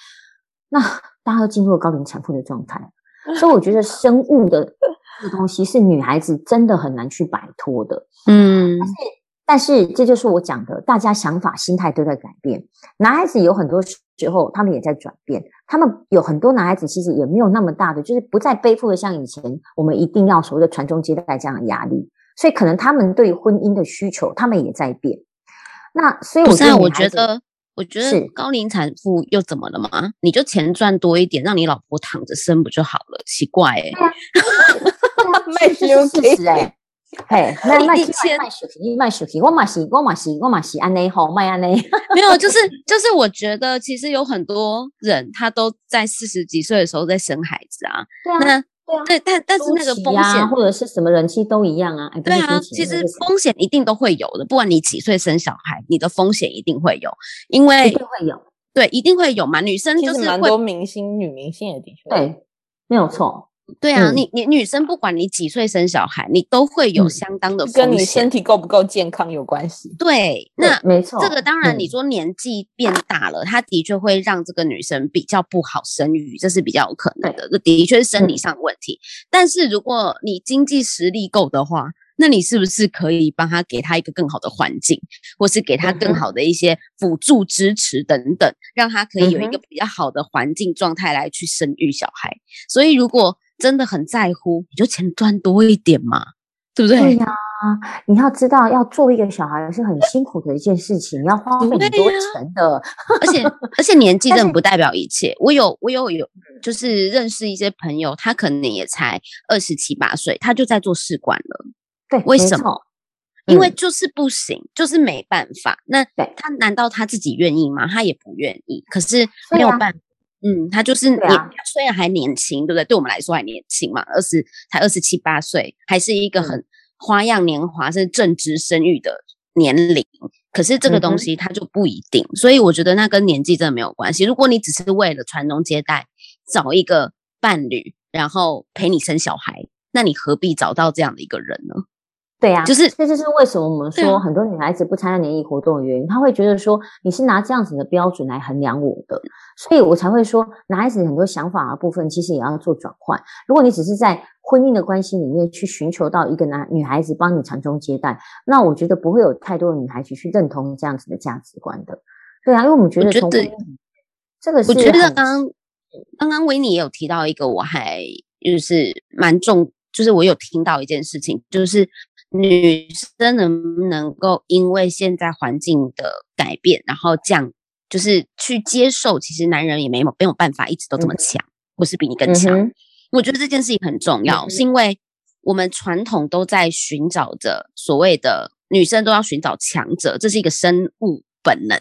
S2: 那大家都进入了高龄产妇的状态。所以我觉得生物的这个东西是女孩子真的很难去摆脱的，[laughs] 嗯，但是这就是我讲的，大家想法心态都在改变。男孩子有很多时候他们也在转变，他们有很多男孩子其实也没有那么大的，就是不再背负了像以前我们一定要所谓的传宗接代这样的压力，所以可能他们对婚姻的需求他们也在变。那所以我现在我觉得。
S1: 我觉得高龄产妇又怎么了嘛？你就钱赚多一点，让你老婆躺着生不就好了？奇怪哎、欸，[laughs]
S2: 卖是事实哎，嘿，卖卖卖卖手机，卖手机，我嘛是，我嘛是，我嘛是安内好卖安内，
S1: 没有，就是就是，我觉得其实有很多人他都在四十几岁的时候在生孩子啊，
S2: 对啊。
S1: 那对，但但是那个风险、啊、
S2: 或者是什么人气都一样啊。
S1: 对啊，其实风险一定都会有的，不管你几岁生小孩，你的风险一定会有，因为
S2: 一定会有，
S1: 对，一定会有嘛。女生就是
S3: 蛮多明星、女明星也的确
S2: 对，没有错。
S1: 对啊，嗯、你你女生不管你几岁生小孩，你都会有相当的
S3: 跟你身体够不够健康有关系。
S1: 对，那
S2: 没错，
S1: 这个当然你说年纪变大了，她、嗯、的确会让这个女生比较不好生育，这是比较有可能的，这的确是生理上的问题。嗯、但是如果你经济实力够的话，那你是不是可以帮她给她一个更好的环境，或是给她更好的一些辅助支持等等，让她可以有一个比较好的环境状态来去生育小孩？所以如果真的很在乎，你就钱赚多一点嘛，对不对？
S2: 对呀、啊，你要知道，要做一个小孩是很辛苦的一件事情，你要花很多钱的，
S1: 啊、而且 [laughs] 而且年纪真的不代表一切。我有我有有，就是认识一些朋友，他可能也才二十七八岁，他就在做试管了。
S2: 对，
S1: 为什么？因为就是不行，嗯、就是没办法。那他难道他自己愿意吗？他也不愿意。可是没有办法。嗯，他就是年，啊、虽然还年轻，对不对？对我们来说还年轻嘛，二十才二十七八岁，还是一个很花样年华，是正值生育的年龄。可是这个东西它就不一定，嗯、所以我觉得那跟年纪真的没有关系。如果你只是为了传宗接代，找一个伴侣，然后陪你生小孩，那你何必找到这样的一个人呢？
S2: 对呀，就是这就是为什么我们说很多女孩子不参加联谊活动的原因，她会觉得说你是拿这样子的标准来衡量我的，所以我才会说男孩子很多想法的部分其实也要做转换。如果你只是在婚姻的关系里面去寻求到一个男女孩子帮你传宗接代，那我觉得不会有太多的女孩子去认同这样子的价值观的。对啊，因为我们觉得从这个是，
S1: 我觉得刚刚刚刚维尼也有提到一个，我还就是蛮重，就是我有听到一件事情，就是。女生能不能够因为现在环境的改变，然后降，就是去接受，其实男人也没有没有办法一直都这么强，或是比你更强。嗯、我觉得这件事情很重要，嗯、是因为我们传统都在寻找着所谓的女生都要寻找强者，这是一个生物本能。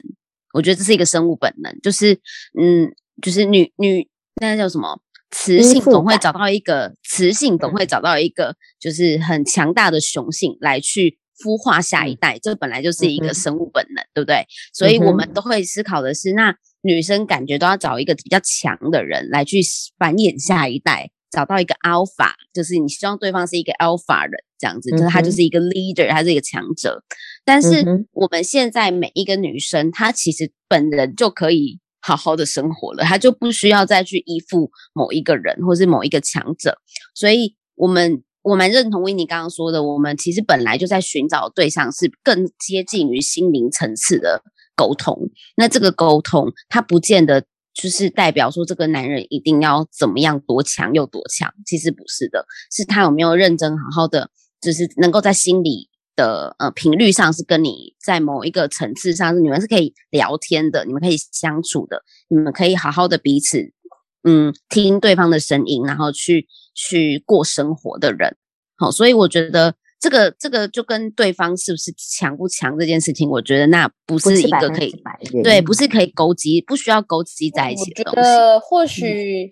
S1: 我觉得这是一个生物本能，就是嗯，就是女女那叫什么？雌性总会找到一个，雌性总会找到一个，就是很强大的雄性来去孵化下一代，这本来就是一个生物本能，对不对？所以我们都会思考的是，那女生感觉都要找一个比较强的人来去繁衍下一代，找到一个 alpha，就是你希望对方是一个 alpha 人，这样子，就是他就是一个 leader，他是一个强者。但是我们现在每一个女生，她其实本人就可以。好好的生活了，他就不需要再去依附某一个人或是某一个强者。所以，我们我蛮认同维尼刚刚说的，我们其实本来就在寻找对象是更接近于心灵层次的沟通。那这个沟通，它不见得就是代表说这个男人一定要怎么样多强又多强，其实不是的，是他有没有认真好好的，就是能够在心里。的呃频率上是跟你在某一个层次上是你们是可以聊天的，你们可以相处的，你们可以好好的彼此嗯听对方的声音，然后去去过生活的人。好，所以我觉得这个这个就跟对方是不是强不强这件事情，我觉得那不是一个可以对，不是可以勾稽，不需要勾稽在一起的东西。
S3: 我觉得或许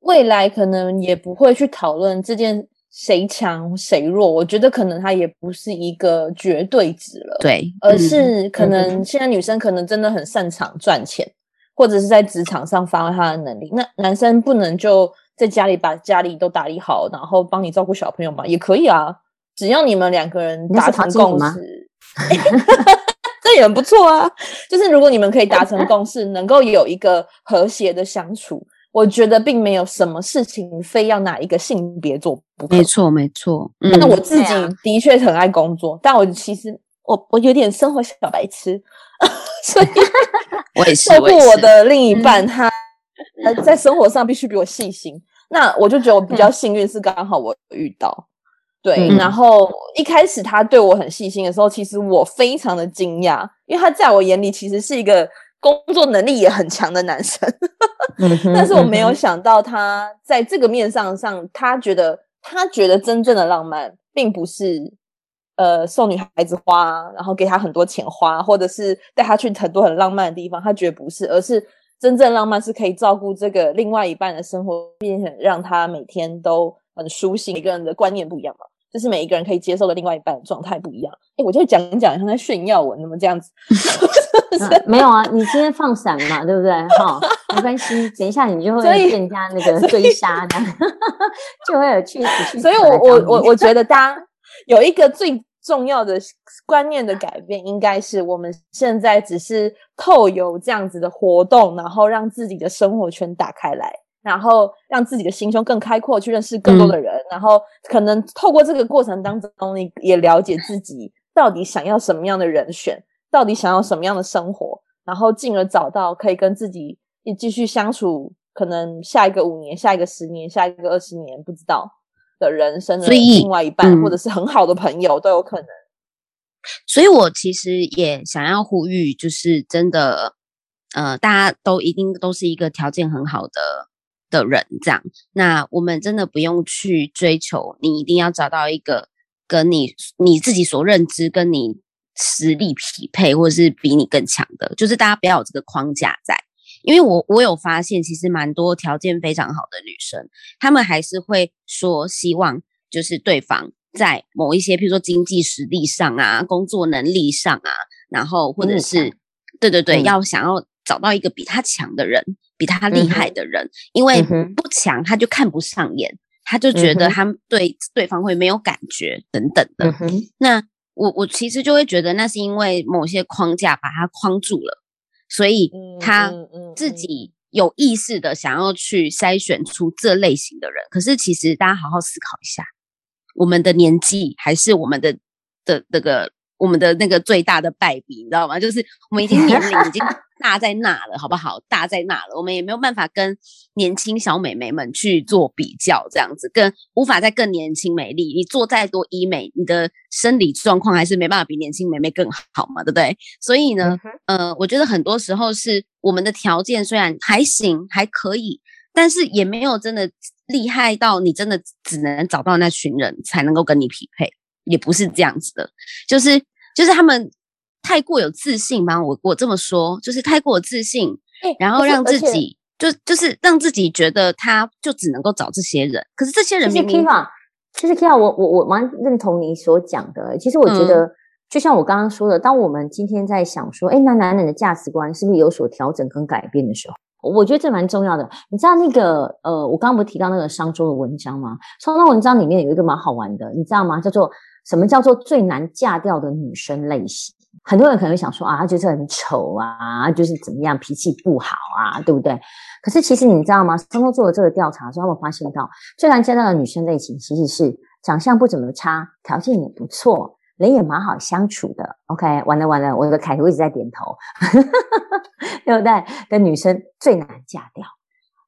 S3: 未来可能也不会去讨论这件。谁强谁弱，我觉得可能它也不是一个绝对值了，
S1: 对，
S3: 而是可能现在女生可能真的很擅长赚钱，嗯、或者是在职场上发挥她的能力，那男生不能就在家里把家里都打理好，然后帮你照顾小朋友嘛，也可以啊，只要你们两个人达成共识，[laughs] 这也很不错啊。就是如果你们可以达成共识，能够有一个和谐的相处。我觉得并没有什么事情非要哪一个性别做不可。
S1: 没错，没错。
S3: 那、嗯、我自己的确很爱工作，啊、但我其实我我有点生活小白痴，[laughs] 所以
S1: 我也是。
S3: 包括我的另一半，他在生活上必须比我细心。嗯、那我就觉得我比较幸运，是刚好我遇到。对，嗯、然后一开始他对我很细心的时候，其实我非常的惊讶，因为他在我眼里其实是一个。工作能力也很强的男生，[laughs] 但是我没有想到他在这个面上上，他觉得他觉得真正的浪漫，并不是呃送女孩子花，然后给她很多钱花，或者是带她去很多很浪漫的地方，他觉得不是，而是真正浪漫是可以照顾这个另外一半的生活，并且让他每天都很舒心。每个人的观念不一样嘛，就是每一个人可以接受的另外一半的状态不一样。哎，我就讲一讲，像在炫耀我，那么这样子。[laughs]
S2: 啊、没有啊，你今天放闪嘛，对不对？哈、哦，没关系，等一下你就会被人家那个追杀的，[laughs] 就会有去死去。
S3: 所以我我我我 [laughs] 觉得，大家有一个最重要的观念的改变，应该是我们现在只是透由这样子的活动，然后让自己的生活圈打开来，然后让自己的心胸更开阔，去认识更多的人，嗯、然后可能透过这个过程当中，你也了解自己到底想要什么样的人选。到底想要什么样的生活，然后进而找到可以跟自己一继续相处，可能下一个五年、下一个十年、下一个二十年不知道的人生的另外一半，嗯、或者是很好的朋友都有可能。[laughs]
S1: 所以我其实也想要呼吁，就是真的，呃，大家都一定都是一个条件很好的的人，这样，那我们真的不用去追求，你一定要找到一个跟你你自己所认知跟你。实力匹配，或者是比你更强的，就是大家不要有这个框架在。因为我我有发现，其实蛮多条件非常好的女生，她们还是会说希望就是对方在某一些，譬如说经济实力上啊，工作能力上啊，然后或者是、嗯、对对对，嗯、要想要找到一个比他强的人，比他厉害的人，嗯、因为不强他就看不上眼，他就觉得他对对方会没有感觉等等的。嗯、那。我我其实就会觉得那是因为某些框架把他框住了，所以他自己有意识的想要去筛选出这类型的人。可是其实大家好好思考一下，我们的年纪还是我们的的那个我们的那个最大的败笔，你知道吗？就是我们已经年龄已经。大在那了，好不好？大在那了，我们也没有办法跟年轻小美眉们去做比较，这样子更无法再更年轻美丽。你做再多医美，你的生理状况还是没办法比年轻美眉更好嘛，对不对？所以呢，嗯、呃，我觉得很多时候是我们的条件虽然还行，还可以，但是也没有真的厉害到你真的只能找到那群人才能够跟你匹配，也不是这样子的，就是就是他们。太过有自信吗？我我这么说，就是太过有自信，欸、然后让自己就就是让自己觉得他就只能够找这些人。可是这些人明明，
S2: 其实 Kira，我我我蛮认同你所讲的。其实我觉得，嗯、就像我刚刚说的，当我们今天在想说，哎，那男人的价值观是不是有所调整跟改变的时候，我觉得这蛮重要的。你知道那个呃，我刚刚不是提到那个商周的文章吗？商周文章里面有一个蛮好玩的，你知道吗？叫做什么叫做最难嫁掉的女生类型？很多人可能会想说啊，他就是很丑啊，就是怎么样，脾气不好啊，对不对？可是其实你知道吗？他们做了这个调查之后，他们发现到最难见到的女生类型其实是长相不怎么差，条件也不错，人也蛮好相处的。OK，完了完了，我的凯图一直在点头，[laughs] 对不对？的女生最难嫁掉。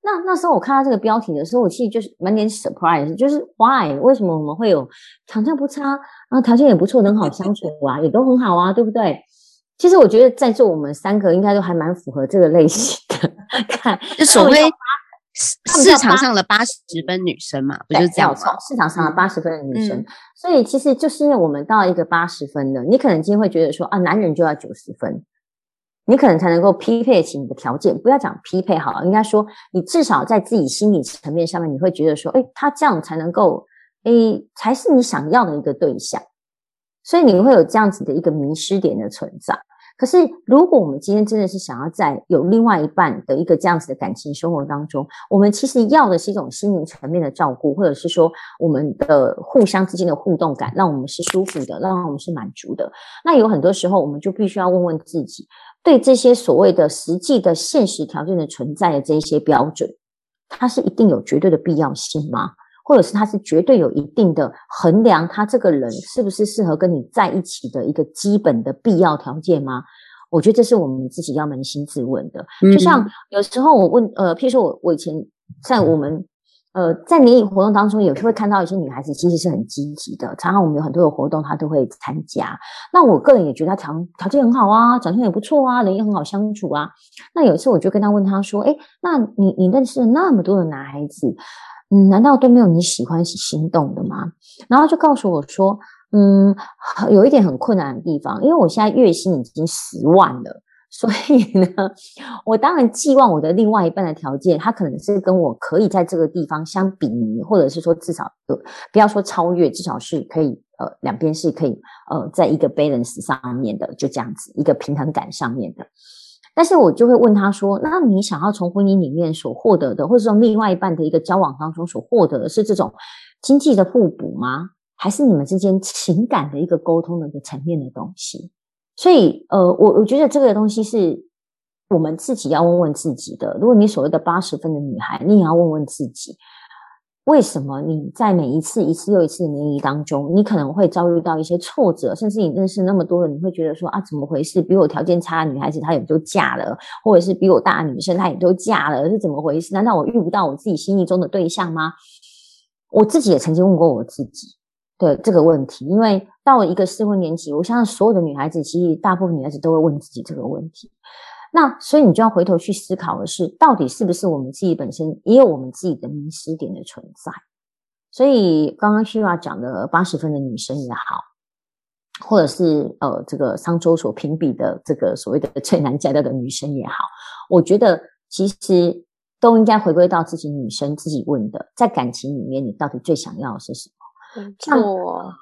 S2: 那那时候我看到这个标题的时候，我其实就是满点 surprise，就是 why 为什么我们会有长相不差，然后条件也不错，很好相处啊，也都很好啊，对不对？其实我觉得在座我们三个应该都还蛮符合这个类型的。看，[laughs] 就所谓
S1: 市场上的八十分女生嘛，不就是这样吗？
S2: 市场上的八十分的女生，嗯、所以其实就是因为我们到一个八十分的，你可能今天会觉得说啊，男人就要九十分。你可能才能够匹配起你的条件，不要讲匹配好了，应该说你至少在自己心理层面上面，你会觉得说，诶，他这样才能够诶，才是你想要的一个对象，所以你会有这样子的一个迷失点的存在。可是，如果我们今天真的是想要在有另外一半的一个这样子的感情生活当中，我们其实要的是一种心灵层面的照顾，或者是说我们的互相之间的互动感，让我们是舒服的，让我们是满足的。那有很多时候，我们就必须要问问自己，对这些所谓的实际的现实条件的存在的这一些标准，它是一定有绝对的必要性吗？或者是它是绝对有一定的衡量，他这个人是不是适合跟你在一起的一个基本的必要条件吗？我觉得这是我们自己要扪心自问的。嗯、就像有时候我问，呃，譬如说我我以前在我们呃在联谊活动当中，有时会看到一些女孩子其实是很积极的，常常我们有很多的活动她都会参加。那我个人也觉得她条条件很好啊，长相也不错啊，人也很好相处啊。那有一次我就跟她问她说：“诶，那你你认识了那么多的男孩子？”嗯，难道都没有你喜欢、心动的吗？然后就告诉我说，嗯，有一点很困难的地方，因为我现在月薪已经十万了，所以呢，我当然寄望我的另外一半的条件，他可能是跟我可以在这个地方相比拟，或者是说至少，不要说超越，至少是可以呃，两边是可以呃，在一个 balance 上面的，就这样子一个平衡感上面的。但是我就会问他说：“那你想要从婚姻里面所获得的，或者说另外一半的一个交往当中所获得的是这种经济的互补吗？还是你们之间情感的一个沟通的一个层面的东西？”所以，呃，我我觉得这个东西是我们自己要问问自己的。如果你所谓的八十分的女孩，你也要问问自己。为什么你在每一次一次又一次的联谊当中，你可能会遭遇到一些挫折，甚至你认识那么多人，你会觉得说啊，怎么回事？比我条件差的女孩子她也就嫁了，或者是比我大的女生她也都嫁了，是怎么回事？难道我遇不到我自己心意中的对象吗？我自己也曾经问过我自己的这个问题，因为到了一个适婚年纪，我相信所有的女孩子，其实大部分女孩子都会问自己这个问题。那所以你就要回头去思考的是，到底是不是我们自己本身也有我们自己的迷失点的存在？所以刚刚 Kira 讲的八十分的女生也好，或者是呃这个商周所评比的这个所谓的最难嫁掉的女生也好，我觉得其实都应该回归到自己女生自己问的，在感情里面你到底最想要的是什么？没错。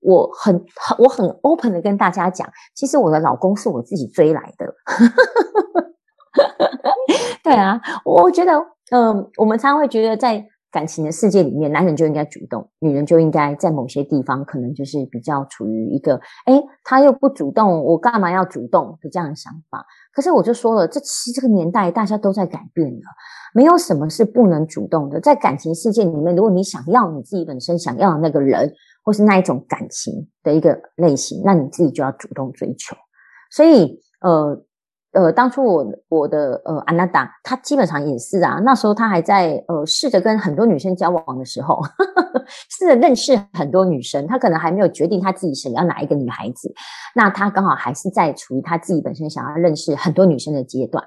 S2: 我很我很 open 的跟大家讲，其实我的老公是我自己追来的。[laughs] 对啊，我觉得，嗯、呃，我们常常会觉得，在感情的世界里面，男人就应该主动，女人就应该在某些地方可能就是比较处于一个，诶，他又不主动，我干嘛要主动的这样的想法。可是我就说了，这其实这个年代大家都在改变了，没有什么是不能主动的。在感情世界里面，如果你想要你自己本身想要的那个人。或是那一种感情的一个类型，那你自己就要主动追求。所以，呃呃，当初我我的呃安娜达，她基本上也是啊。那时候她还在呃试着跟很多女生交往的时候，呵 [laughs] 呵试着认识很多女生。她可能还没有决定她自己想要哪一个女孩子，那她刚好还是在处于她自己本身想要认识很多女生的阶段。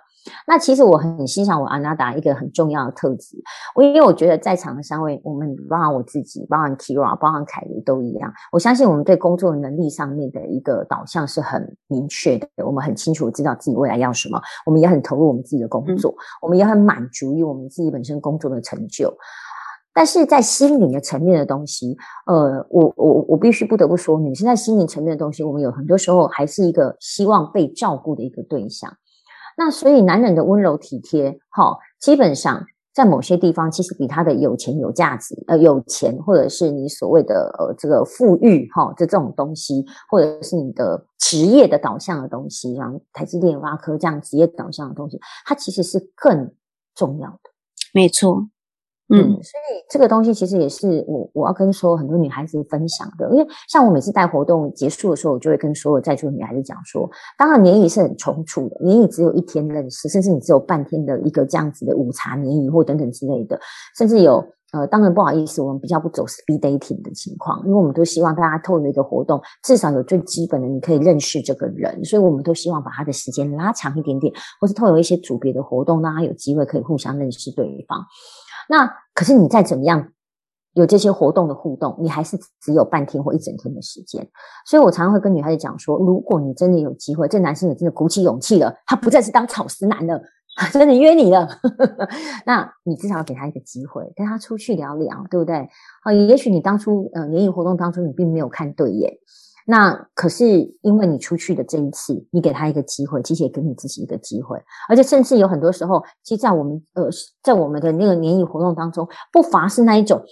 S2: 那其实我很欣赏我阿娜达一个很重要的特质，我因为我觉得在场的三位，我们包含我自己，包含 Kira，包含凯莉都一样。我相信我们对工作能力上面的一个导向是很明确的，我们很清楚知道自己未来要什么，我们也很投入我们自己的工作，嗯、我们也很满足于我们自己本身工作的成就。但是在心灵的层面的东西，呃，我我我必须不得不说，女生在心灵层面的东西，我们有很多时候还是一个希望被照顾的一个对象。那所以，男人的温柔体贴，哈，基本上在某些地方，其实比他的有钱有价值，呃，有钱或者是你所谓的呃这个富裕，哈，这这种东西，或者是你的职业的导向的东西，像台积电、挖科这样职业导向的东西，它其实是更重要的。
S1: 没错。
S2: 嗯，所以这个东西其实也是我我要跟所有很多女孩子分享的，因为像我每次带活动结束的时候，我就会跟所有在座的女孩子讲说，当然联谊是很匆促的，联谊只有一天认识，甚至你只有半天的一个这样子的午茶联谊或等等之类的，甚至有呃，当然不好意思，我们比较不走 speed dating 的情况，因为我们都希望大家透过一个活动，至少有最基本的你可以认识这个人，所以我们都希望把他的时间拉长一点点，或是透过一些组别的活动，让他有机会可以互相认识对方。那可是你再怎么样有这些活动的互动，你还是只有半天或一整天的时间。所以我常常会跟女孩子讲说，如果你真的有机会，这男生也真的鼓起勇气了，他不再是当草食男了，真的约你了，[laughs] 那你至少要给他一个机会，跟他出去聊聊，对不对？啊，也许你当初呃联谊活动当中你并没有看对眼，那可是因为你出去的这一次，你给他一个机会，其实也给你自己一个机会，而且甚至有很多时候，其实在我们呃在我们的那个联谊活动当中，不乏是那一种。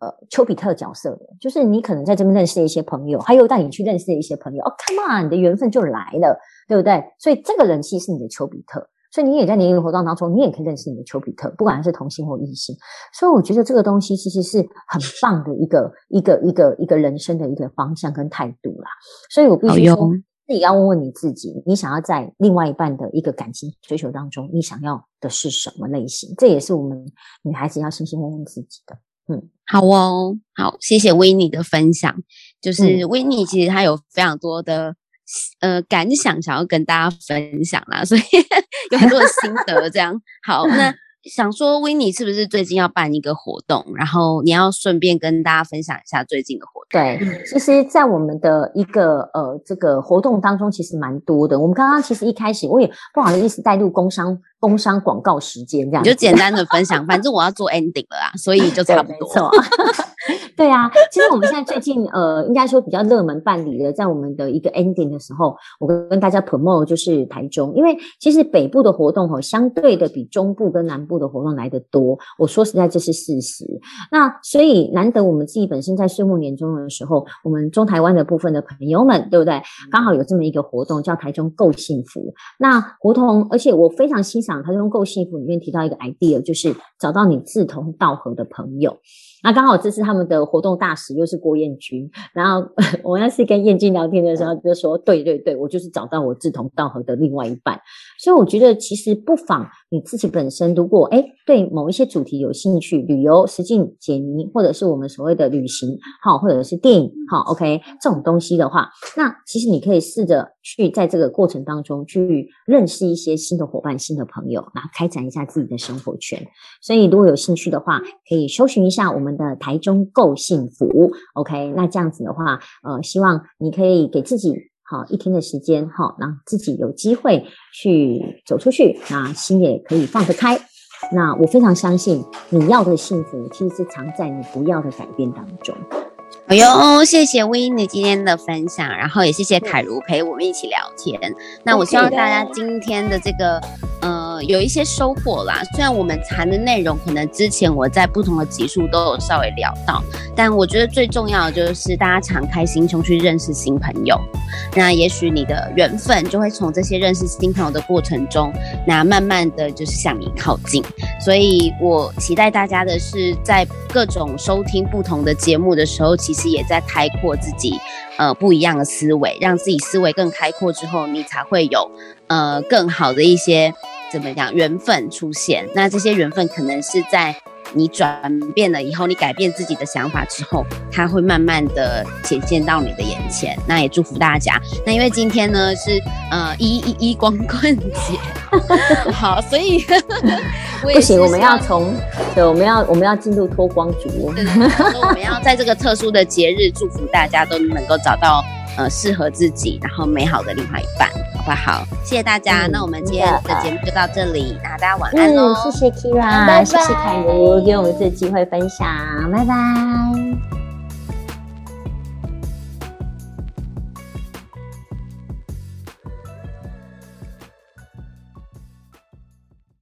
S2: 呃，丘比特角色的，就是你可能在这边认识一些朋友，还有带你去认识一些朋友。哦，come on，你的缘分就来了，对不对？所以这个人其实是你的丘比特，所以你也在联谊活动当中，你也可以认识你的丘比特，不管是同性或异性。所以我觉得这个东西其实是很棒的一个一个一个一个人生的一个方向跟态度啦。所以我必须说，你要问问你自己，你想要在另外一半的一个感情追求当中，你想要的是什么类型？这也是我们女孩子要深深问问自己的。嗯，
S1: 好哦，好，谢谢 Winnie 的分享。就是 Winnie 其实他有非常多的呃感想想要跟大家分享啦，所以有很多的心得。这样好，那。想说，Winnie 是不是最近要办一个活动？然后你要顺便跟大家分享一下最近的活动。
S2: 对，其实，在我们的一个呃这个活动当中，其实蛮多的。我们刚刚其实一开始我也不好意思带入工商工商广告时间这样，
S1: 你就简单的分享。反正我要做 ending 了啦，所以就差不多。[laughs] [laughs]
S2: 对啊，其实我们现在最近呃，应该说比较热门办理的，在我们的一个 ending 的时候，我跟跟大家 promote 就是台中，因为其实北部的活动哦，相对的比中部跟南部的活动来得多。我说实在，这是事实。那所以难得我们自己本身在岁末年终的时候，我们中台湾的部分的朋友们，对不对？刚好有这么一个活动，叫台中够幸福。那活动，而且我非常欣赏台中够幸福里面提到一个 idea，就是找到你志同道合的朋友。那刚好这次他们的活动大使又是郭彦君，然后 [laughs] 我那次跟彦君聊天的时候就说：“对对对，我就是找到我志同道合的另外一半。”所以我觉得其实不妨你自己本身如果诶对某一些主题有兴趣，旅游、实景解谜，或者是我们所谓的旅行，好，或者是电影，好，OK 这种东西的话，那其实你可以试着去在这个过程当中去认识一些新的伙伴、新的朋友，然后开展一下自己的生活圈。所以如果有兴趣的话，可以搜寻一下我们的台中够幸福，OK？那这样子的话，呃，希望你可以给自己好一天的时间，好让自己有机会去走出去，那心也可以放得开。那我非常相信，你要的幸福其实是藏在你不要的改变当中。
S1: 哎呦，谢谢 Winnie 今天的分享，然后也谢谢凯如陪我们一起聊天。那我希望大家今天的这个，呃，有一些收获啦。虽然我们谈的内容可能之前我在不同的集数都有稍微聊到，但我觉得最重要的就是大家敞开心胸去认识新朋友。那也许你的缘分就会从这些认识新朋友的过程中，那慢慢的就是向你靠近。所以我期待大家的是，在各种收听不同的节目的时候，其实也在开阔自己，呃，不一样的思维，让自己思维更开阔之后，你才会有，呃，更好的一些怎么讲缘分出现。那这些缘分可能是在。你转变了以后，你改变自己的想法之后，它会慢慢的显现到你的眼前。那也祝福大家。那因为今天呢是呃一一一光棍节，[laughs] 好，所以 [laughs]
S2: 不行，我们要从对，我们要我们要进入脱光族。
S1: 对，对，对，我们要在这个特殊的节日，祝福大家都能够找到呃适合自己，然后美好的另外一半。好不好？谢谢大家。嗯、那我们今天的节目就到这里，那、嗯、大家晚安喽、
S2: 嗯。谢谢 Kira，拜拜谢谢凯如给我们这个机会分享，拜拜。